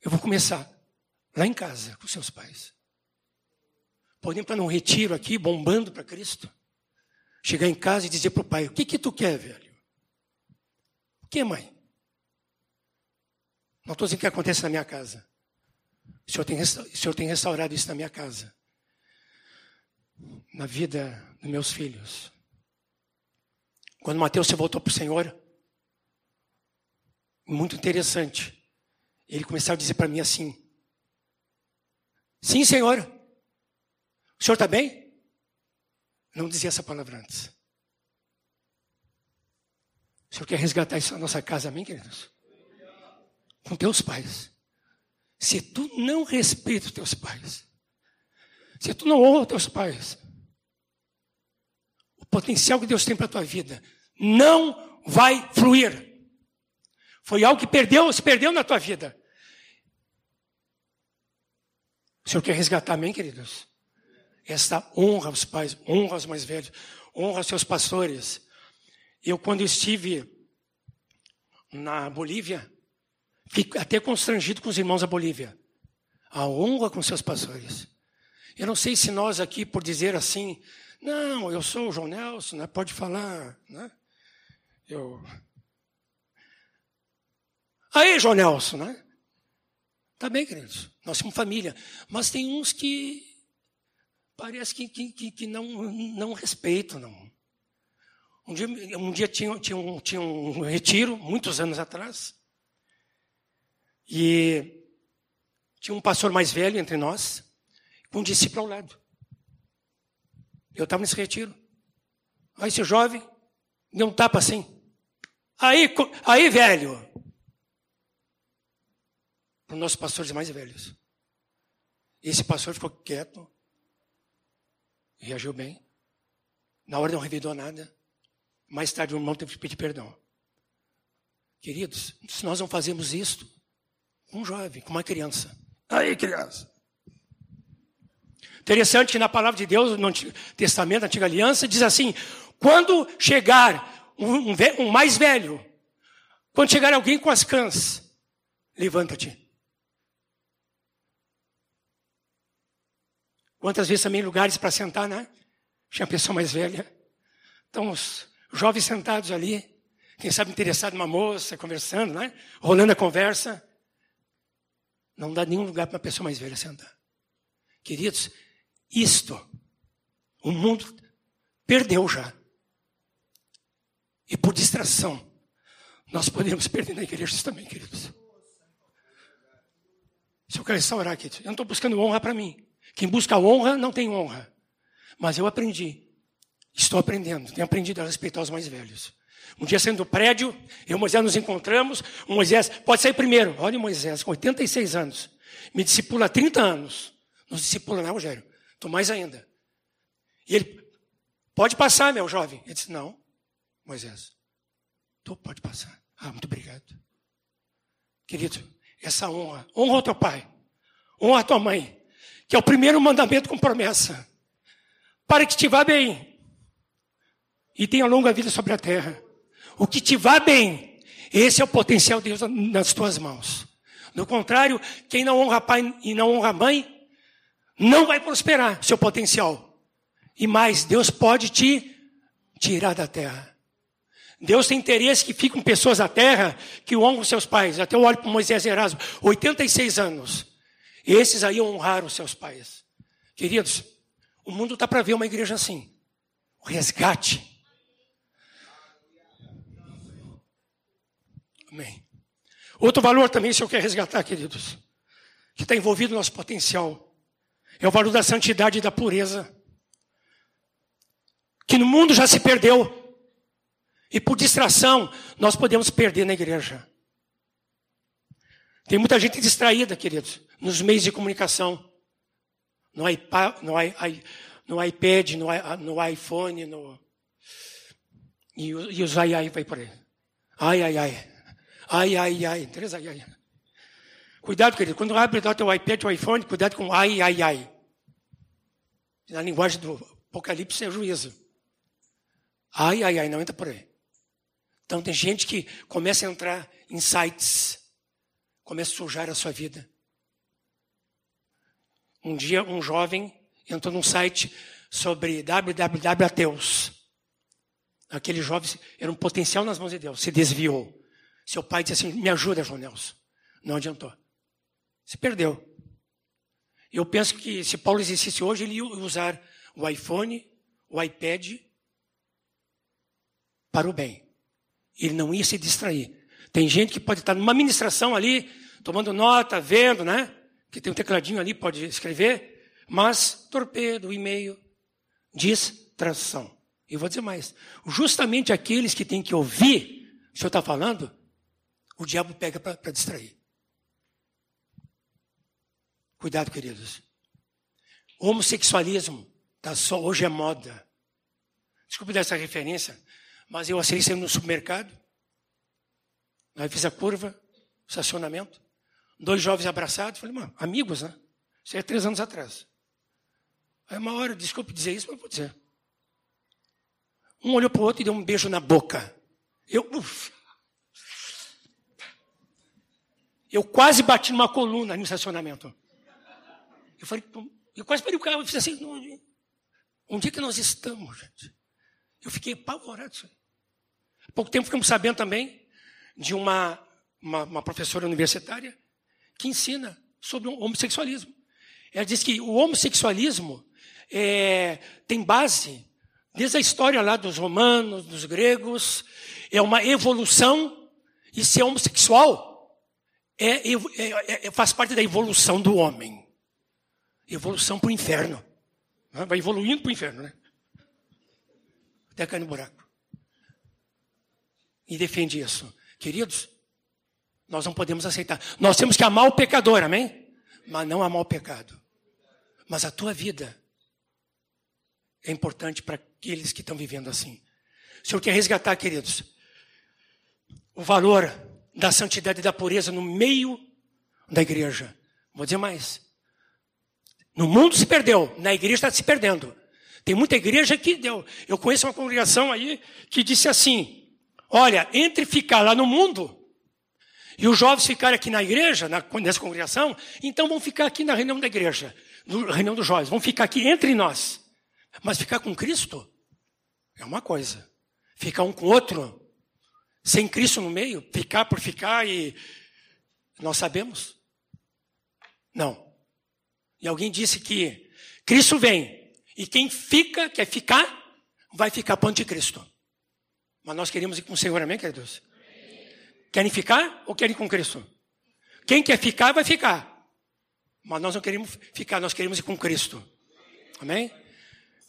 Eu vou começar lá em casa com seus pais. Podemos estar num retiro aqui, bombando para Cristo. Chegar em casa e dizer para o pai: O que, que tu quer, velho? O que, mãe? Não estou dizendo que acontece na minha casa. O senhor, tem, o senhor tem restaurado isso na minha casa. Na vida dos meus filhos. Quando Mateus se voltou para o Senhor, muito interessante. Ele começava a dizer para mim assim: Sim, Senhor. O senhor está bem? Não dizia essa palavra antes. O senhor quer resgatar isso na nossa casa, amém, queridos? Com teus pais. Se tu não respeita os teus pais, se tu não honra os teus pais, potencial que Deus tem para a tua vida não vai fluir. Foi algo que perdeu, se perdeu na tua vida. O Senhor quer resgatar, amém, queridos? Esta honra aos pais, honra aos mais velhos, honra aos seus pastores. Eu, quando estive na Bolívia, fiquei até constrangido com os irmãos da Bolívia. A honra com seus pastores. Eu não sei se nós aqui, por dizer assim, não, eu sou o João Nelson, né? pode falar. Né? Eu... Aí, João Nelson, né? Tá bem, queridos. Nós somos família. Mas tem uns que parece que, que, que não, não respeitam, não. Um dia, um dia tinha, tinha, um, tinha um retiro, muitos anos atrás, e tinha um pastor mais velho entre nós, com um discípulo ao lado. Eu estava nesse retiro. Aí esse jovem deu um tapa assim. Aí, aí velho. Para os nossos pastores mais velhos. Esse pastor ficou quieto. Reagiu bem. Na hora não revidou nada. Mais tarde o irmão teve que pedir perdão. Queridos, se nós não fazemos isto com um jovem, com uma criança. Aí, criança. Interessante que na palavra de Deus, no Testamento, na Antiga Aliança, diz assim: quando chegar um, um mais velho, quando chegar alguém com as cãs, levanta-te. Quantas vezes também lugares para sentar, né? Tinha pessoa mais velha. Então, os jovens sentados ali, quem sabe interessado numa moça, conversando, né? Rolando a conversa. Não dá nenhum lugar para uma pessoa mais velha sentar. Queridos, isto, o mundo perdeu já. E por distração, nós podemos perder na igreja também, queridos. Se eu quero restaurar, queridos, eu não estou buscando honra para mim. Quem busca honra não tem honra. Mas eu aprendi. Estou aprendendo. Tenho aprendido a respeitar os mais velhos. Um dia saindo do prédio, eu e Moisés nos encontramos. O Moisés pode sair primeiro. Olha Moisés, com 86 anos. Me discipula há 30 anos. Nos discipula, né, Rogério? Estou mais ainda. E ele, pode passar, meu jovem. Ele disse, não, Moisés. Tu pode passar. Ah, muito obrigado. Querido, essa honra, honra o teu pai, honra a tua mãe, que é o primeiro mandamento com promessa, para que te vá bem e tenha longa vida sobre a terra. O que te vá bem, esse é o potencial de Deus nas tuas mãos. No contrário, quem não honra pai e não honra mãe, não vai prosperar seu potencial. E mais, Deus pode te tirar da terra. Deus tem interesse que fiquem pessoas na terra que honram seus pais. Até eu olho para Moisés Erasmo, 86 anos. Esses aí honraram seus pais. Queridos, o mundo está para ver uma igreja assim. O resgate. Amém. Outro valor também, se eu quer resgatar, queridos, que está envolvido no nosso potencial é o valor da santidade e da pureza. Que no mundo já se perdeu. E por distração, nós podemos perder na igreja. Tem muita gente distraída, queridos, nos meios de comunicação. No, iPad, no, no iPad, no, no iPhone, no. E, e os ai ai vai por aí. Ai, ai, ai. Ai, ai, ai. Três ai, ai. Cuidado, querido. Quando abre o teu iPad ou iPhone, cuidado com ai, ai, ai. Na linguagem do Apocalipse é juízo. Ai, ai, ai, não entra por aí. Então tem gente que começa a entrar em sites, começa a sujar a sua vida. Um dia um jovem entrou num site sobre www ateus. Aquele jovem era um potencial nas mãos de Deus, se desviou. Seu pai disse assim: Me ajuda, João Nelson. Não adiantou. Se perdeu. Eu penso que se Paulo existisse hoje, ele ia usar o iPhone, o iPad para o bem. Ele não ia se distrair. Tem gente que pode estar numa ministração ali, tomando nota, vendo, né? Que tem um tecladinho ali, pode escrever, mas torpedo, e-mail, distração. E vou dizer mais: justamente aqueles que têm que ouvir o que o senhor está falando, o diabo pega para distrair. Cuidado, queridos. Homossexualismo tá só hoje é moda. Desculpe dar essa referência, mas eu assisti no supermercado. Aí fiz a curva, estacionamento. Dois jovens abraçados. Falei, mano, amigos, né? Isso é três anos atrás. Aí uma hora, desculpe dizer isso, mas vou dizer. Um olhou para o outro e deu um beijo na boca. Eu, uf, eu quase bati numa coluna no estacionamento. Eu falei, eu quase parei o carro e fiz assim, onde é que nós estamos, gente? Eu fiquei apavorado. Pouco tempo ficamos sabendo também de uma, uma, uma professora universitária que ensina sobre o homossexualismo. Ela diz que o homossexualismo é, tem base desde a história lá dos romanos, dos gregos, é uma evolução, e ser homossexual é, é, é, é faz parte da evolução do homem. Evolução para o inferno. Vai evoluindo para o inferno, né? Até cair no buraco. E defende isso. Queridos, nós não podemos aceitar. Nós temos que amar o pecador, amém? Mas não amar o pecado. Mas a tua vida é importante para aqueles que estão vivendo assim. O Senhor quer resgatar, queridos, o valor da santidade e da pureza no meio da igreja. Vou dizer mais. No mundo se perdeu, na igreja está se perdendo. Tem muita igreja que deu. Eu conheço uma congregação aí que disse assim: olha, entre ficar lá no mundo e os jovens ficarem aqui na igreja, na, nessa congregação, então vão ficar aqui na reunião da igreja, na reunião dos jovens, vão ficar aqui entre nós. Mas ficar com Cristo é uma coisa. Ficar um com o outro, sem Cristo no meio, ficar por ficar e. Nós sabemos? Não. E alguém disse que Cristo vem e quem fica, quer ficar, vai ficar para o anticristo. Mas nós queremos ir com o Senhor, amém, queridos? Querem ficar ou querem com Cristo? Quem quer ficar, vai ficar. Mas nós não queremos ficar, nós queremos ir com Cristo. Amém?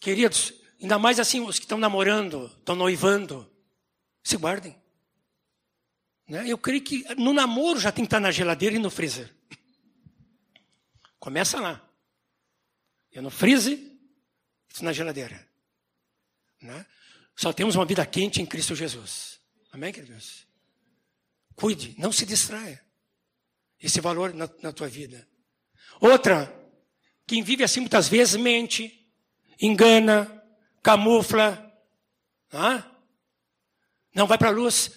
Queridos, ainda mais assim, os que estão namorando, estão noivando, se guardem. Né? Eu creio que no namoro já tem que estar na geladeira e no freezer. Começa lá. Eu no freezer, isso na geladeira. Né? Só temos uma vida quente em Cristo Jesus. Amém, queridos? Cuide, não se distraia. Esse valor na, na tua vida. Outra, quem vive assim muitas vezes mente, engana, camufla, ah? não vai para a luz.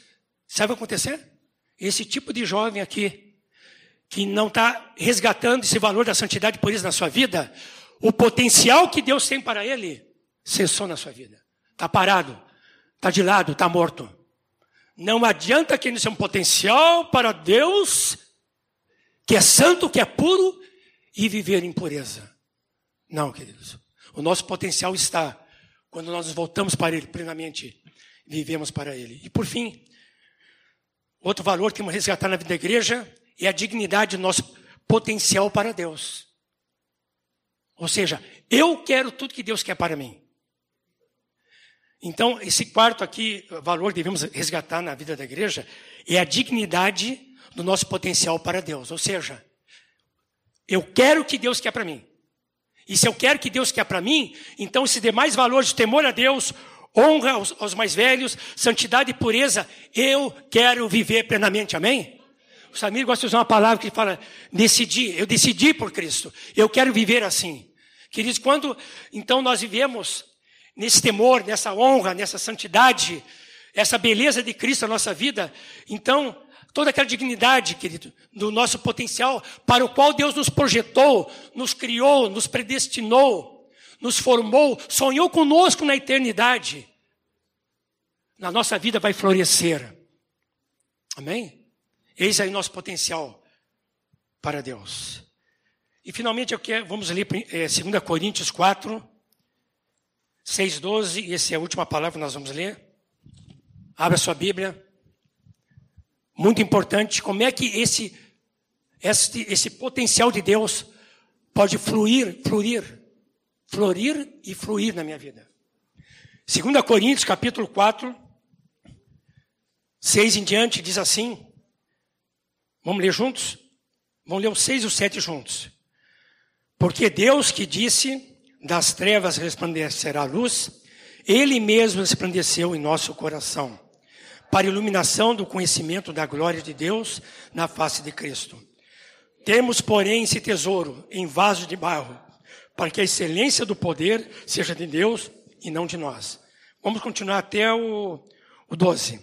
Sabe o que acontecer? Esse tipo de jovem aqui, que não está resgatando esse valor da santidade por isso na sua vida, o potencial que Deus tem para ele cessou na sua vida. Está parado, está de lado, está morto. Não adianta que ele seja um potencial para Deus, que é santo, que é puro, e viver em pureza. Não, queridos. O nosso potencial está quando nós voltamos para Ele plenamente, vivemos para Ele. E por fim, outro valor que temos resgatar na vida da igreja é a dignidade do nosso potencial para Deus. Ou seja, eu quero tudo que Deus quer para mim. Então, esse quarto aqui, valor que devemos resgatar na vida da igreja, é a dignidade do nosso potencial para Deus. Ou seja, eu quero o que Deus quer para mim. E se eu quero que Deus quer para mim, então se demais valores de temor a Deus, honra aos, aos, mais velhos, santidade e pureza, eu quero viver plenamente. Amém? O Samir gosta de usar uma palavra que fala, decidi, eu decidi por Cristo. Eu quero viver assim. Queridos, quando então nós vivemos nesse temor, nessa honra, nessa santidade, essa beleza de Cristo na nossa vida, então toda aquela dignidade, querido, do nosso potencial para o qual Deus nos projetou, nos criou, nos predestinou, nos formou, sonhou conosco na eternidade. Na nossa vida vai florescer. Amém? Eis aí nosso potencial para Deus. E finalmente eu quero, vamos ler é, 2 Coríntios 4, 6, 12, e essa é a última palavra que nós vamos ler. Abra sua Bíblia muito importante, como é que esse, esse, esse potencial de Deus pode fluir, fluir, florir e fluir na minha vida. 2 Coríntios, capítulo 4, 6 em diante, diz assim, vamos ler juntos? Vamos ler os 6 e os 7 juntos. Porque Deus que disse, das trevas resplandecerá a luz, Ele mesmo resplandeceu em nosso coração para iluminação do conhecimento da glória de Deus na face de Cristo. Temos, porém, esse tesouro em vaso de barro, para que a excelência do poder seja de Deus e não de nós. Vamos continuar até o, o 12.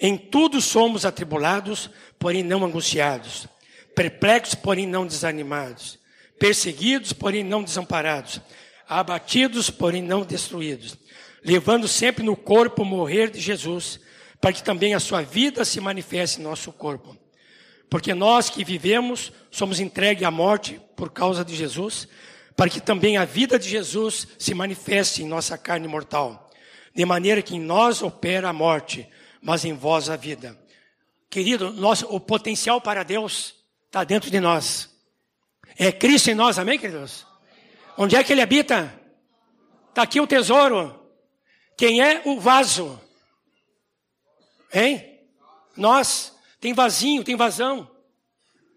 Em tudo somos atribulados, porém não angustiados, perplexos, porém não desanimados, perseguidos, porém não desamparados, abatidos, porém não destruídos, levando sempre no corpo o morrer de Jesus, para que também a sua vida se manifeste em nosso corpo. Porque nós que vivemos somos entregues à morte por causa de Jesus, para que também a vida de Jesus se manifeste em nossa carne mortal. De maneira que em nós opera a morte, mas em vós a vida. Querido, nosso, o potencial para Deus está dentro de nós. É Cristo em nós, amém, queridos? Onde é que Ele habita? Está aqui o tesouro. Quem é o vaso? Hein? Nós. Tem vasinho, tem vazão.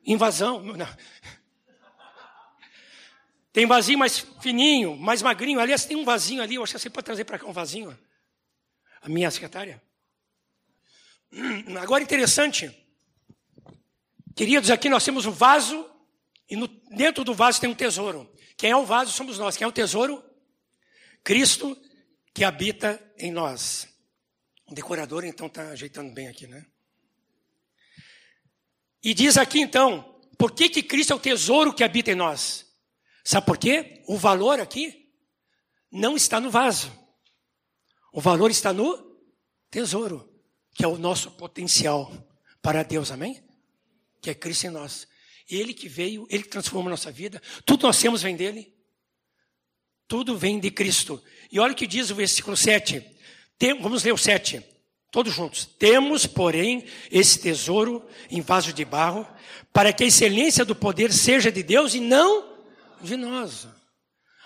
Invasão. Não. Tem vasinho mais fininho, mais magrinho. Aliás, tem um vasinho ali. Eu acho que você pode trazer para cá um vasinho. A minha secretária. Agora interessante. Queridos, aqui nós temos um vaso e no, dentro do vaso tem um tesouro. Quem é o vaso somos nós. Quem é o tesouro? Cristo que habita em nós. O decorador então está ajeitando bem aqui, né? E diz aqui então, por que, que Cristo é o tesouro que habita em nós? Sabe por quê? O valor aqui não está no vaso. O valor está no tesouro, que é o nosso potencial para Deus, amém? Que é Cristo em nós. Ele que veio, ele que transforma a nossa vida. Tudo nós temos vem dele. Tudo vem de Cristo. E olha o que diz o versículo 7. Tem, vamos ler o 7. Todos juntos. Temos, porém, esse tesouro em vaso de barro, para que a excelência do poder seja de Deus e não de nós.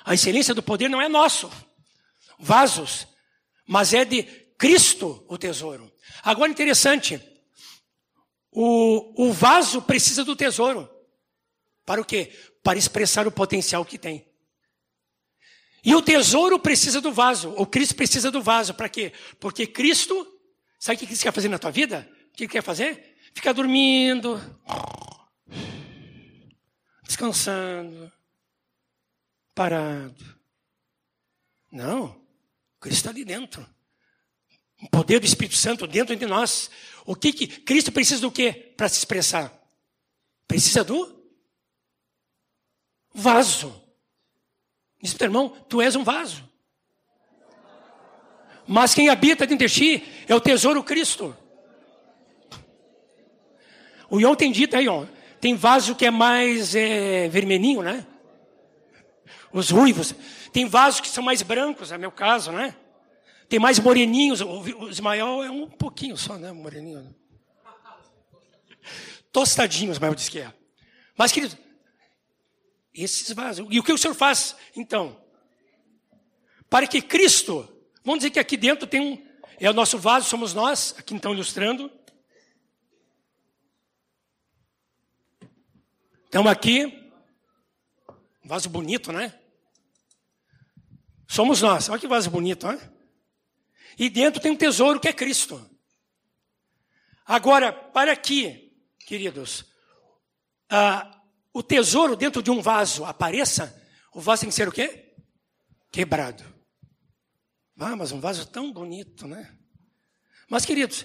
A excelência do poder não é nosso, vasos, mas é de Cristo o tesouro. Agora, interessante, o, o vaso precisa do tesouro. Para o quê? Para expressar o potencial que tem. E o tesouro precisa do vaso. O Cristo precisa do vaso. Para quê? Porque Cristo Sabe o que Cristo quer fazer na tua vida? O que ele quer fazer? Ficar dormindo, descansando, parado. Não, Cristo está ali dentro. O poder do Espírito Santo dentro de nós. O que, que Cristo precisa do quê para se expressar? Precisa do vaso. Diz para irmão, tu és um vaso. Mas quem habita dentro de ti é o tesouro Cristo. O Ion tem dito aí, ó, tem vaso que é mais é, vermelhinho, né? Os ruivos. Tem vasos que são mais brancos, é meu caso, né? Tem mais moreninhos. O Ismael é um pouquinho só, né? Moreninho. Tostadinho, Ismael diz que é. Mas, querido, esses vasos. E o que o Senhor faz, então? Para que Cristo Vamos dizer que aqui dentro tem um. É o nosso vaso, somos nós, aqui então ilustrando. Estamos aqui. Um vaso bonito, né? Somos nós. Olha que vaso bonito, né? E dentro tem um tesouro que é Cristo. Agora, para que, queridos, ah, o tesouro dentro de um vaso apareça, o vaso tem que ser o quê? Quebrado. Ah, mas um vaso tão bonito, né? Mas, queridos,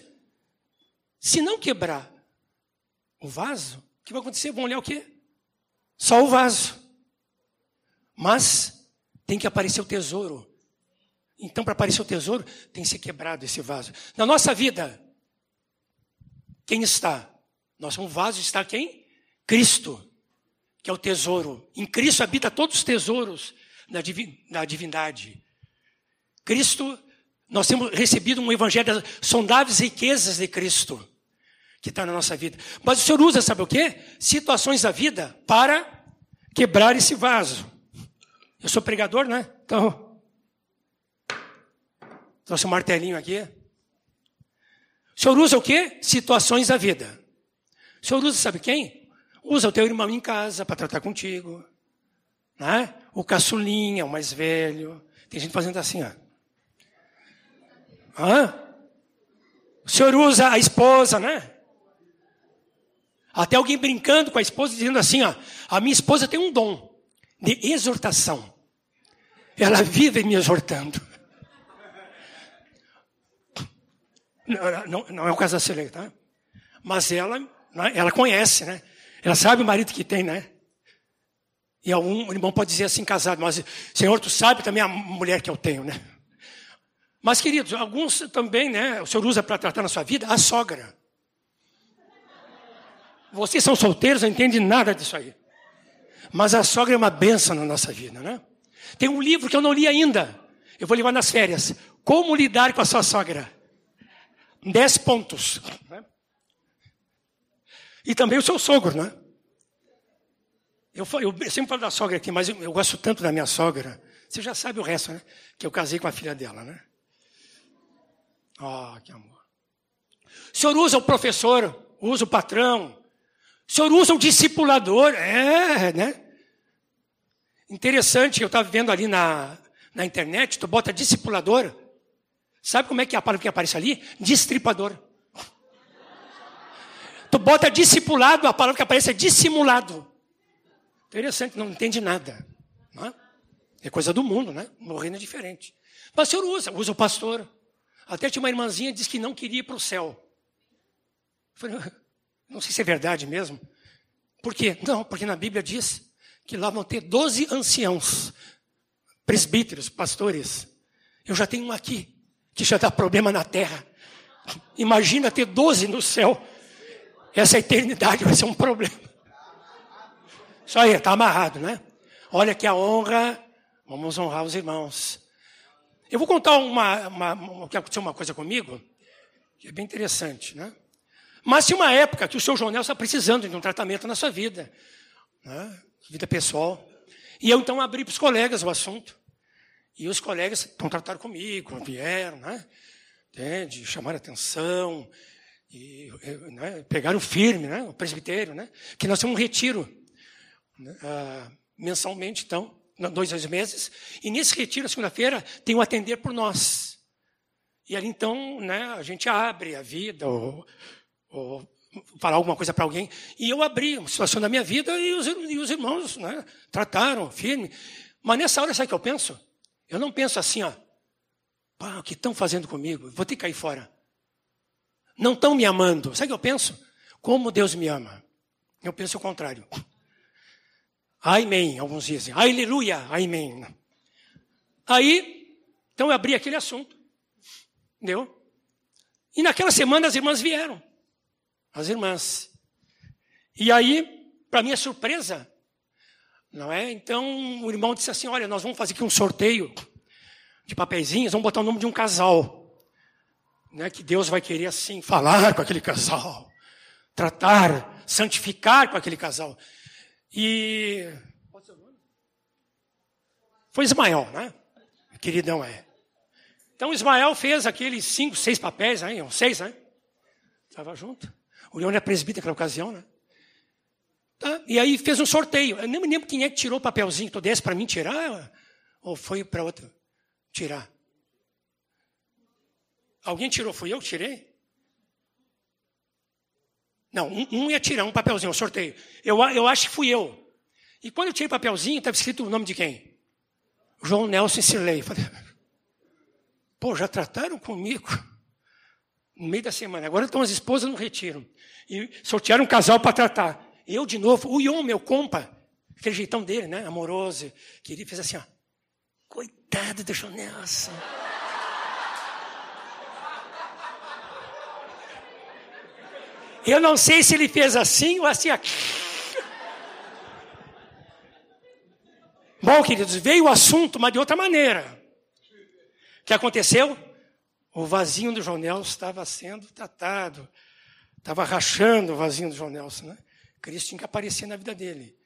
se não quebrar o vaso, o que vai acontecer? Vão olhar o quê? Só o vaso. Mas tem que aparecer o tesouro. Então, para aparecer o tesouro, tem que ser quebrado esse vaso. Na nossa vida, quem está? Nosso vaso está quem? Cristo, que é o tesouro. Em Cristo habita todos os tesouros da divindade. Cristo, nós temos recebido um evangelho das sondáveis riquezas de Cristo, que está na nossa vida. Mas o Senhor usa, sabe o quê? Situações da vida para quebrar esse vaso. Eu sou pregador, né? Então, trouxe um martelinho aqui. O Senhor usa o quê? Situações da vida. O Senhor usa, sabe quem? Usa o teu irmão em casa para tratar contigo. Né? O caçulinha, o mais velho. Tem gente fazendo assim, ó. Hã? O senhor usa a esposa, né? Até alguém brincando com a esposa, dizendo assim: ó, a minha esposa tem um dom de exortação. Ela vive me exortando. Não, não, não é o caso da Celei, tá? Mas ela, né, ela conhece, né? Ela sabe o marido que tem, né? E algum irmão pode dizer assim, casado, mas Senhor, tu sabe também a mulher que eu tenho, né? Mas, queridos, alguns também, né? O Senhor usa para tratar na sua vida a sogra. Vocês são solteiros, não entendem nada disso aí. Mas a sogra é uma benção na nossa vida, né? Tem um livro que eu não li ainda. Eu vou levar nas férias. Como lidar com a sua sogra? Dez pontos. Né? E também o seu sogro, né? Eu, eu, sempre falo da sogra aqui, mas eu, eu, gosto tanto da minha sogra. Você já sabe o resto, né? Que eu casei com a filha dela, né? Ah, oh, que amor. O senhor usa o professor, usa o patrão, o senhor usa o discipulador, é, né? Interessante, eu estava vendo ali na, na internet, tu bota discipulador. Sabe como é que é a palavra que aparece ali? Distripador. Tu bota discipulado, a palavra que aparece é dissimulado. Interessante, não entende nada. Não é? é coisa do mundo, né? No reino é diferente. O senhor usa, usa o pastor. Até tinha uma irmãzinha que disse que não queria ir para o céu. Eu falei, não sei se é verdade mesmo. Por quê? Não, porque na Bíblia diz que lá vão ter 12 anciãos, presbíteros, pastores. Eu já tenho um aqui, que já dá problema na terra. Imagina ter 12 no céu. Essa eternidade vai ser um problema. Isso aí, está amarrado, né? Olha que a honra, vamos honrar os irmãos. Eu vou contar uma, uma, uma, uma coisa comigo, que é bem interessante, né? Mas tinha uma época que o seu jornal está precisando de um tratamento na sua vida, né? vida pessoal. E eu então abri para os colegas o assunto. E os colegas contrataram comigo, vieram, né? Entende? Chamaram atenção, e, né? pegaram firme, né? O presbitério, né? Que nós temos um retiro né? ah, mensalmente, então, dois, dois meses. E nesse retiro, segunda-feira, tem um atender por nós. E ali, então, né, a gente abre a vida, ou, ou falar alguma coisa para alguém. E eu abri uma situação da minha vida e os, e os irmãos né, trataram firme. Mas nessa hora, sabe o que eu penso? Eu não penso assim, ó. O que estão fazendo comigo? Vou ter que cair fora. Não estão me amando. Sabe o que eu penso? Como Deus me ama. Eu penso o contrário. Amém, alguns dizem. Aleluia, amém. Aí, então eu abri aquele assunto. Entendeu? E naquela semana as irmãs vieram as irmãs. E aí, para minha surpresa, não é? Então o irmão disse assim: Olha, nós vamos fazer aqui um sorteio de papeizinhos, vamos botar o nome de um casal. Né, que Deus vai querer assim falar com aquele casal, tratar, santificar com aquele casal. E foi Ismael, né? Queridão é. Então Ismael fez aqueles cinco, seis papéis, aí, seis, né? Estava junto. O Leão era presbítero naquela ocasião, né? Tá? E aí fez um sorteio. Eu nem me lembro quem é que tirou o papelzinho que tu desse para mim tirar, ou foi para outro tirar. Alguém tirou, fui eu que tirei? Não, um, um ia tirar um papelzinho, um sorteio. Eu, eu acho que fui eu. E quando eu tirei o papelzinho, estava escrito o nome de quem? João Nelson. Falei, pô, já trataram comigo? No meio da semana. Agora estão as esposas no retiro. E sortearam um casal para tratar. Eu, de novo, o Ion, meu compa, aquele jeitão dele, né? Amoroso, que ele fez assim, ó. Coitado do João Nelson. Eu não sei se ele fez assim ou assim. Ó. Bom, queridos, veio o assunto, mas de outra maneira. O que aconteceu? O vasinho do João Nelson estava sendo tratado. Estava rachando o vasinho do João Nelson, né? Cristo tinha que aparecer na vida dele.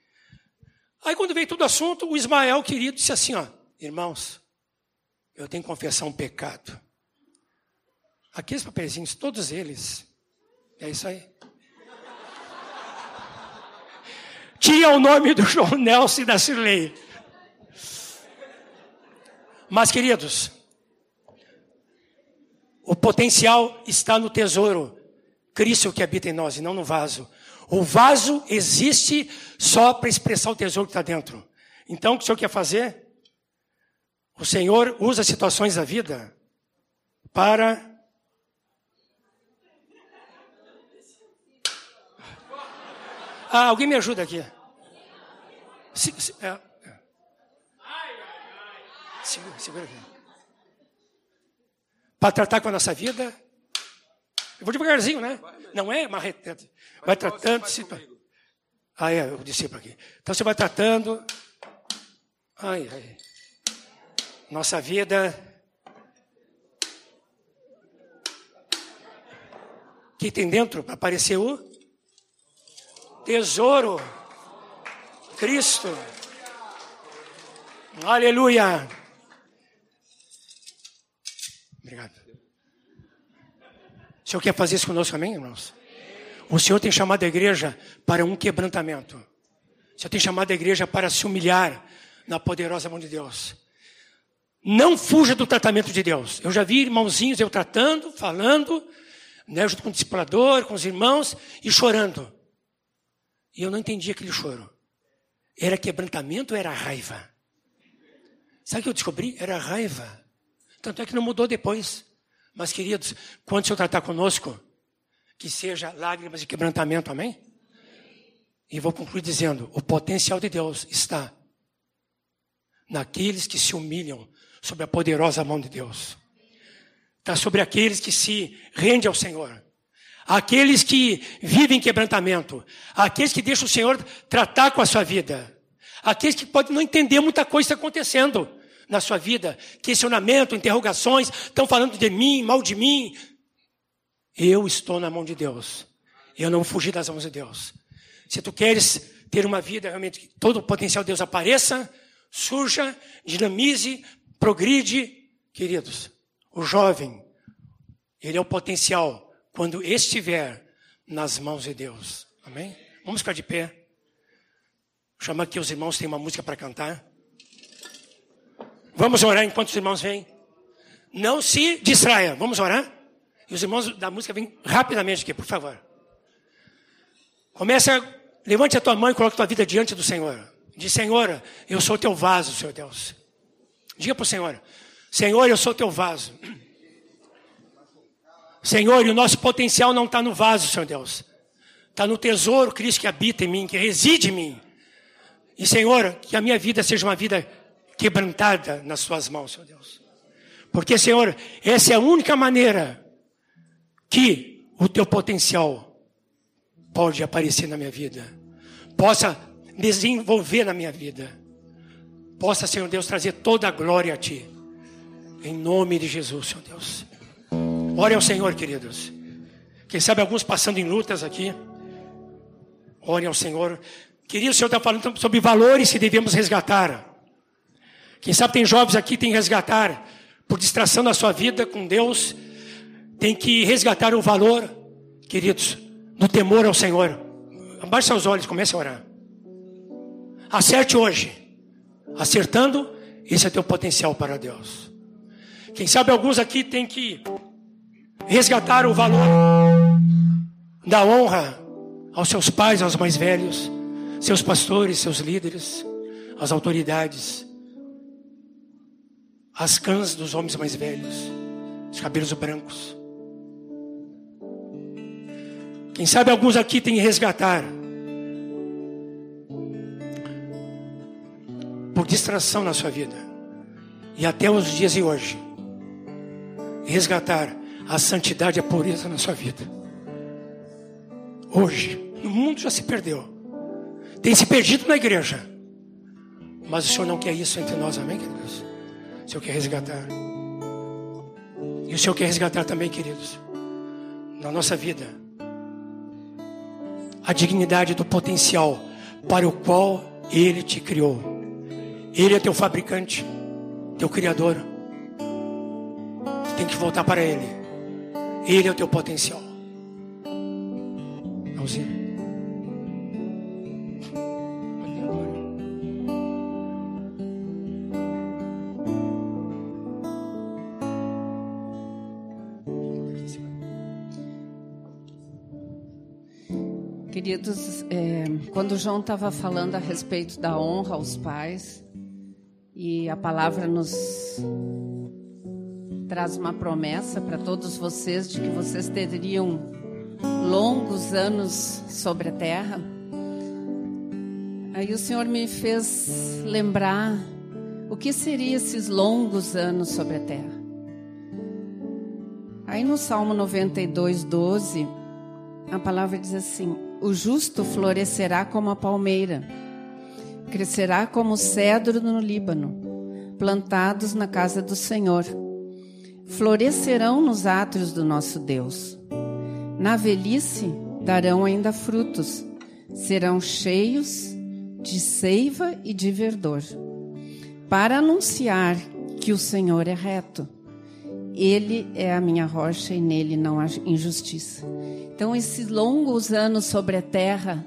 Aí quando veio todo o assunto, o Ismael querido disse assim, ó, irmãos, eu tenho que confessar um pecado. Aqueles papeizinhos, todos eles, é isso aí. Tinha o nome do João Nelson da Cirlei. Mas, queridos, o potencial está no tesouro Cristo que habita em nós e não no vaso. O vaso existe só para expressar o tesouro que está dentro. Então, o que o Senhor quer fazer? O Senhor usa situações da vida para Ah, alguém me ajuda aqui. Se, se, é, é. Segura, segura aqui. Para tratar com a nossa vida. Eu vou devagarzinho, né? Não é marretando. Vai tratando. Se... Ah, é, o discípulo aqui. Então você vai tratando. Ai, ai. Nossa vida. Que tem dentro? Apareceu o tesouro. Cristo. Aleluia. Obrigado. O Senhor quer fazer isso conosco, amém, irmãos? O Senhor tem chamado a igreja para um quebrantamento. O Senhor tem chamado a igreja para se humilhar na poderosa mão de Deus. Não fuja do tratamento de Deus. Eu já vi irmãozinhos eu tratando, falando, né, junto com o discipulador, com os irmãos, e chorando. E eu não entendi aquele choro. Era quebrantamento ou era raiva? Sabe o que eu descobri? Era raiva. Tanto é que não mudou depois. Mas, queridos, quando o Senhor tratar conosco, que seja lágrimas de quebrantamento, amém? E vou concluir dizendo: o potencial de Deus está naqueles que se humilham sob a poderosa mão de Deus. Está sobre aqueles que se rendem ao Senhor aqueles que vivem quebrantamento, aqueles que deixam o Senhor tratar com a sua vida, aqueles que podem não entender muita coisa acontecendo na sua vida, questionamento, interrogações, estão falando de mim, mal de mim. Eu estou na mão de Deus. Eu não fugi das mãos de Deus. Se tu queres ter uma vida realmente que todo o potencial de Deus apareça, surja, dinamize, progride, queridos. O jovem, ele é o potencial quando estiver nas mãos de Deus. Amém? Vamos ficar de pé. Chama aqui os irmãos, tem uma música para cantar. Vamos orar enquanto os irmãos vêm. Não se distraia. Vamos orar? E os irmãos da música vêm rapidamente aqui, por favor. Começa, levante a tua mão e coloque tua vida diante do Senhor. Diz, Senhor, eu sou teu vaso, Senhor Deus. Diga para o Senhor, Senhor, eu sou teu vaso. Senhor, e o nosso potencial não está no vaso, Senhor Deus. Está no tesouro, Cristo, que habita em mim, que reside em mim. E, Senhor, que a minha vida seja uma vida quebrantada nas Suas mãos, Senhor Deus. Porque, Senhor, essa é a única maneira que o Teu potencial pode aparecer na minha vida, possa desenvolver na minha vida, possa, Senhor Deus, trazer toda a glória a Ti. Em nome de Jesus, Senhor Deus. Ore ao Senhor, queridos. Quem sabe alguns passando em lutas aqui. Ore ao Senhor. Querido, o Senhor está falando sobre valores que devemos resgatar. Quem sabe tem jovens aqui que tem que resgatar por distração da sua vida com Deus. Tem que resgatar o valor, queridos, do temor ao Senhor. Abaixe seus olhos, comece a orar. Acerte hoje. Acertando, esse é teu potencial para Deus. Quem sabe alguns aqui tem que resgatar o valor da honra aos seus pais, aos mais velhos, seus pastores, seus líderes, às autoridades, às cãs dos homens mais velhos, os cabelos brancos. Quem sabe alguns aqui têm que resgatar por distração na sua vida e até os dias de hoje resgatar a santidade e a pureza na sua vida. Hoje, o mundo já se perdeu. Tem se perdido na igreja. Mas o Senhor não quer isso entre nós, amém, queridos? O Senhor quer resgatar. E o Senhor quer resgatar também, queridos, na nossa vida, a dignidade do potencial para o qual Ele te criou. Ele é teu fabricante, teu criador. Tem que voltar para Ele. Ele é o teu potencial. Alzinho. Queridos, é, quando o João estava falando a respeito da honra aos pais, e a palavra nos traz uma promessa para todos vocês de que vocês teriam longos anos sobre a terra. Aí o Senhor me fez lembrar o que seriam esses longos anos sobre a terra. Aí no Salmo 92, 12, a palavra diz assim: O justo florescerá como a palmeira, crescerá como o cedro no Líbano, plantados na casa do Senhor. Florescerão nos átrios do nosso Deus. Na velhice darão ainda frutos, serão cheios de seiva e de verdor, para anunciar que o Senhor é reto ele é a minha rocha e nele não há injustiça. Então, esses longos anos sobre a terra,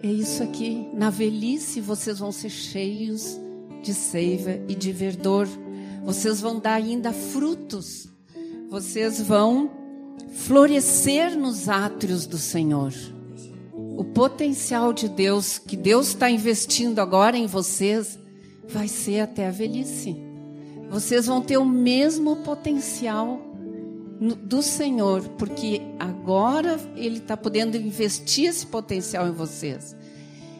é isso aqui. Na velhice, vocês vão ser cheios de seiva e de verdor. Vocês vão dar ainda frutos. Vocês vão florescer nos átrios do Senhor. O potencial de Deus, que Deus está investindo agora em vocês, vai ser até a velhice. Vocês vão ter o mesmo potencial do Senhor, porque agora Ele está podendo investir esse potencial em vocês.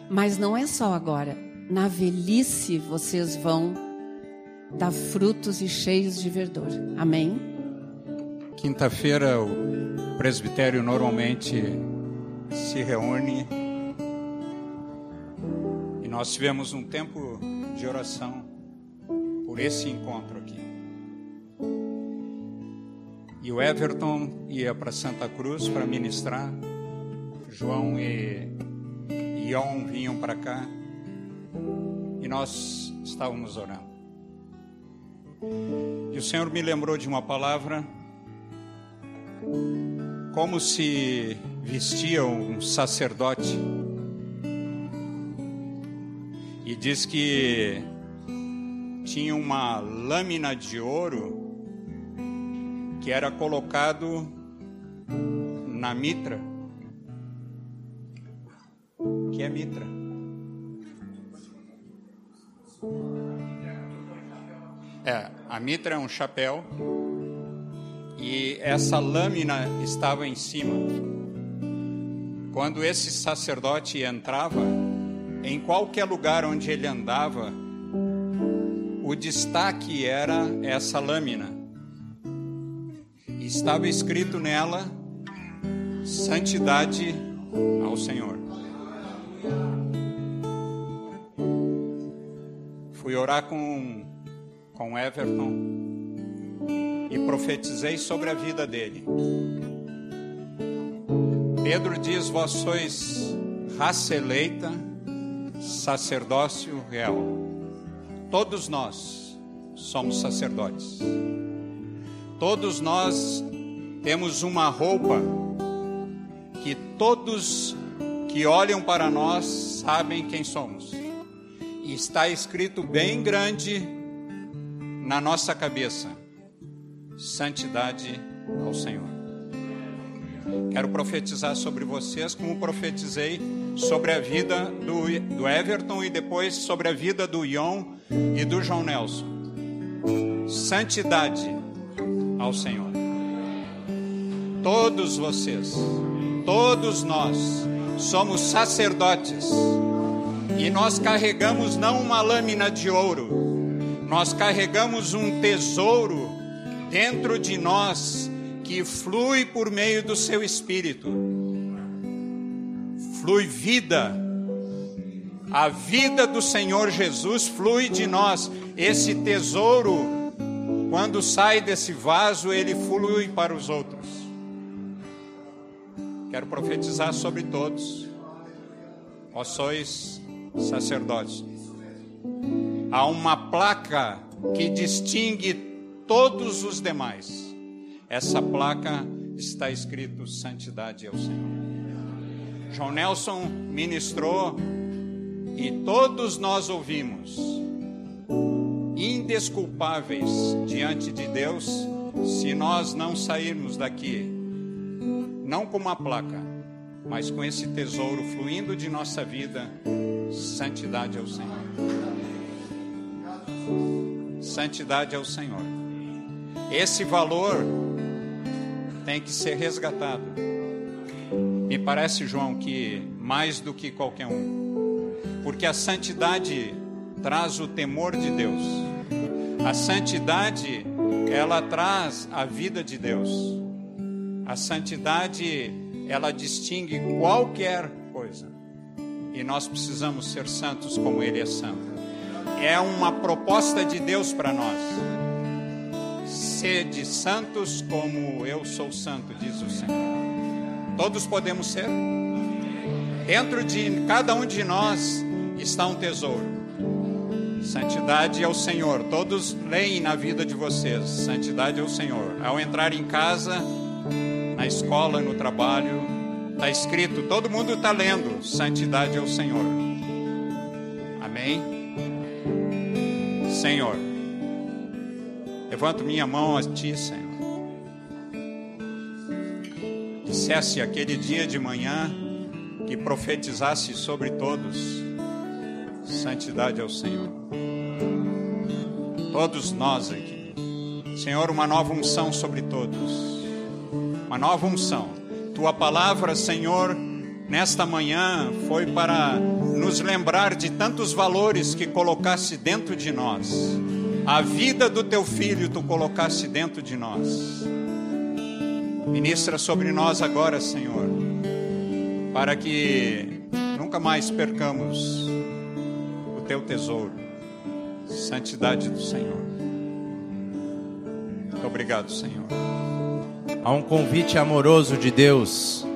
Mas não é só agora. Na velhice vocês vão dar frutos e cheios de verdor. Amém? Quinta-feira o presbitério normalmente se reúne e nós tivemos um tempo de oração por esse encontro aqui. E o Everton ia para Santa Cruz para ministrar. João e Ion vinham para cá. E nós estávamos orando. E o Senhor me lembrou de uma palavra como se vestia um sacerdote. E diz que tinha uma lâmina de ouro que era colocado na mitra. Que é mitra? É, a mitra é um chapéu e essa lâmina estava em cima. Quando esse sacerdote entrava, em qualquer lugar onde ele andava, o destaque era essa lâmina. Estava escrito nela: santidade ao Senhor. Fui orar com, com Everton e profetizei sobre a vida dele. Pedro diz: Vós sois raça eleita, sacerdócio real. Todos nós somos sacerdotes. Todos nós temos uma roupa que todos que olham para nós sabem quem somos. E está escrito bem grande na nossa cabeça: santidade ao Senhor. Quero profetizar sobre vocês, como profetizei sobre a vida do, do Everton e depois sobre a vida do Ion e do João Nelson. Santidade ao Senhor. Todos vocês, todos nós, somos sacerdotes e nós carregamos não uma lâmina de ouro, nós carregamos um tesouro dentro de nós que flui por meio do seu espírito. Flui vida. A vida do Senhor Jesus flui de nós. Esse tesouro, quando sai desse vaso, ele flui para os outros. Quero profetizar sobre todos. Ó sois sacerdotes. Há uma placa que distingue todos os demais essa placa está escrito santidade ao Senhor. João Nelson ministrou e todos nós ouvimos indesculpáveis diante de Deus se nós não sairmos daqui não com uma placa, mas com esse tesouro fluindo de nossa vida, santidade ao Senhor. Santidade ao Senhor. Esse valor tem que ser resgatado. Me parece, João, que mais do que qualquer um, porque a santidade traz o temor de Deus. A santidade, ela traz a vida de Deus. A santidade, ela distingue qualquer coisa. E nós precisamos ser santos como Ele é santo. É uma proposta de Deus para nós. Sede santos como eu sou santo, diz o Senhor. Todos podemos ser. Dentro de cada um de nós está um tesouro. Santidade ao Senhor. Todos leem na vida de vocês. Santidade ao Senhor. Ao entrar em casa, na escola, no trabalho, está escrito, todo mundo está lendo. Santidade ao Senhor. Amém? Senhor, levanto minha mão a Ti, Senhor. Dissesse aquele dia de manhã que profetizasse sobre todos Santidade ao Senhor. Todos nós aqui. Senhor, uma nova unção sobre todos. Uma nova unção. Tua palavra, Senhor, nesta manhã foi para nos lembrar de tantos valores que colocaste dentro de nós. A vida do teu filho tu colocaste dentro de nós. Ministra sobre nós agora, Senhor, para que nunca mais percamos teu tesouro. Santidade do Senhor. Muito obrigado, Senhor. Há um convite amoroso de Deus,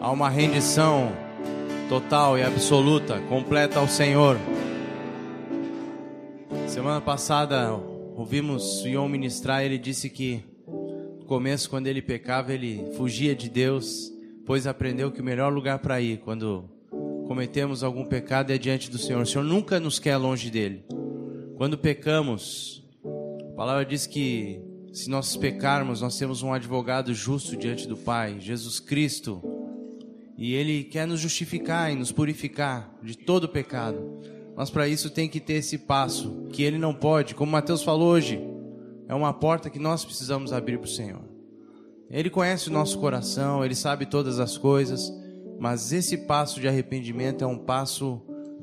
há uma rendição total e absoluta, completa ao Senhor. Semana passada ouvimos o Ion ministrar, ele disse que no começo, quando ele pecava, ele fugia de Deus, pois aprendeu que o melhor lugar para ir quando cometemos algum pecado é diante do Senhor. O Senhor nunca nos quer longe dele. Quando pecamos, a palavra diz que se nós pecarmos, nós temos um advogado justo diante do Pai, Jesus Cristo. E ele quer nos justificar e nos purificar de todo pecado. Mas para isso tem que ter esse passo que ele não pode, como Mateus falou hoje. É uma porta que nós precisamos abrir para o Senhor. Ele conhece o nosso coração, ele sabe todas as coisas. Mas esse passo de arrependimento é um passo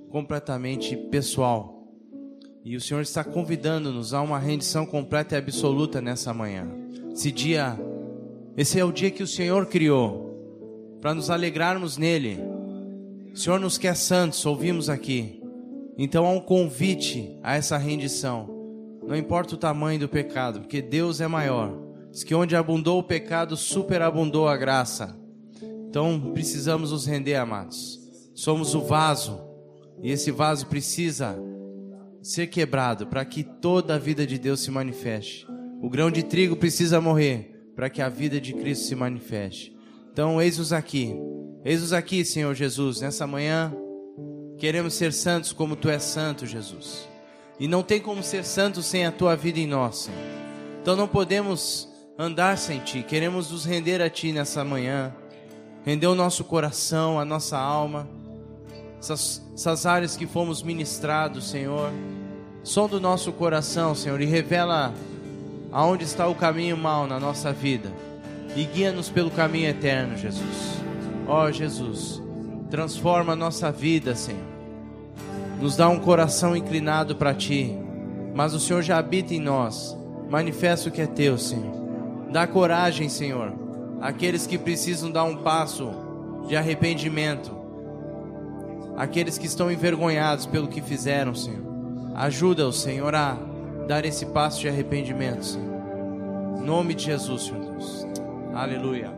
completamente pessoal. E o Senhor está convidando-nos a uma rendição completa e absoluta nessa manhã. Esse dia, esse é o dia que o Senhor criou para nos alegrarmos nele. O Senhor nos quer santos, ouvimos aqui. Então há um convite a essa rendição. Não importa o tamanho do pecado, porque Deus é maior. Diz que onde abundou o pecado, superabundou a graça. Então precisamos nos render, amados. Somos o vaso e esse vaso precisa ser quebrado para que toda a vida de Deus se manifeste. O grão de trigo precisa morrer para que a vida de Cristo se manifeste. Então, eis-nos aqui. Eis-nos aqui, Senhor Jesus, nessa manhã. Queremos ser santos como tu és santo, Jesus. E não tem como ser santo sem a tua vida em nós, Senhor. Então não podemos andar sem ti. Queremos nos render a ti nessa manhã render o nosso coração, a nossa alma, essas, essas áreas que fomos ministrados, Senhor. Som do nosso coração, Senhor, e revela aonde está o caminho mal na nossa vida. E guia-nos pelo caminho eterno, Jesus. Ó oh, Jesus, transforma a nossa vida, Senhor. Nos dá um coração inclinado para Ti. Mas o Senhor já habita em nós. Manifesta o que é Teu, Senhor. Dá coragem, Senhor aqueles que precisam dar um passo de arrependimento, aqueles que estão envergonhados pelo que fizeram, Senhor. Ajuda o Senhor a dar esse passo de arrependimento, Senhor. Em nome de Jesus, Senhor Deus. Aleluia.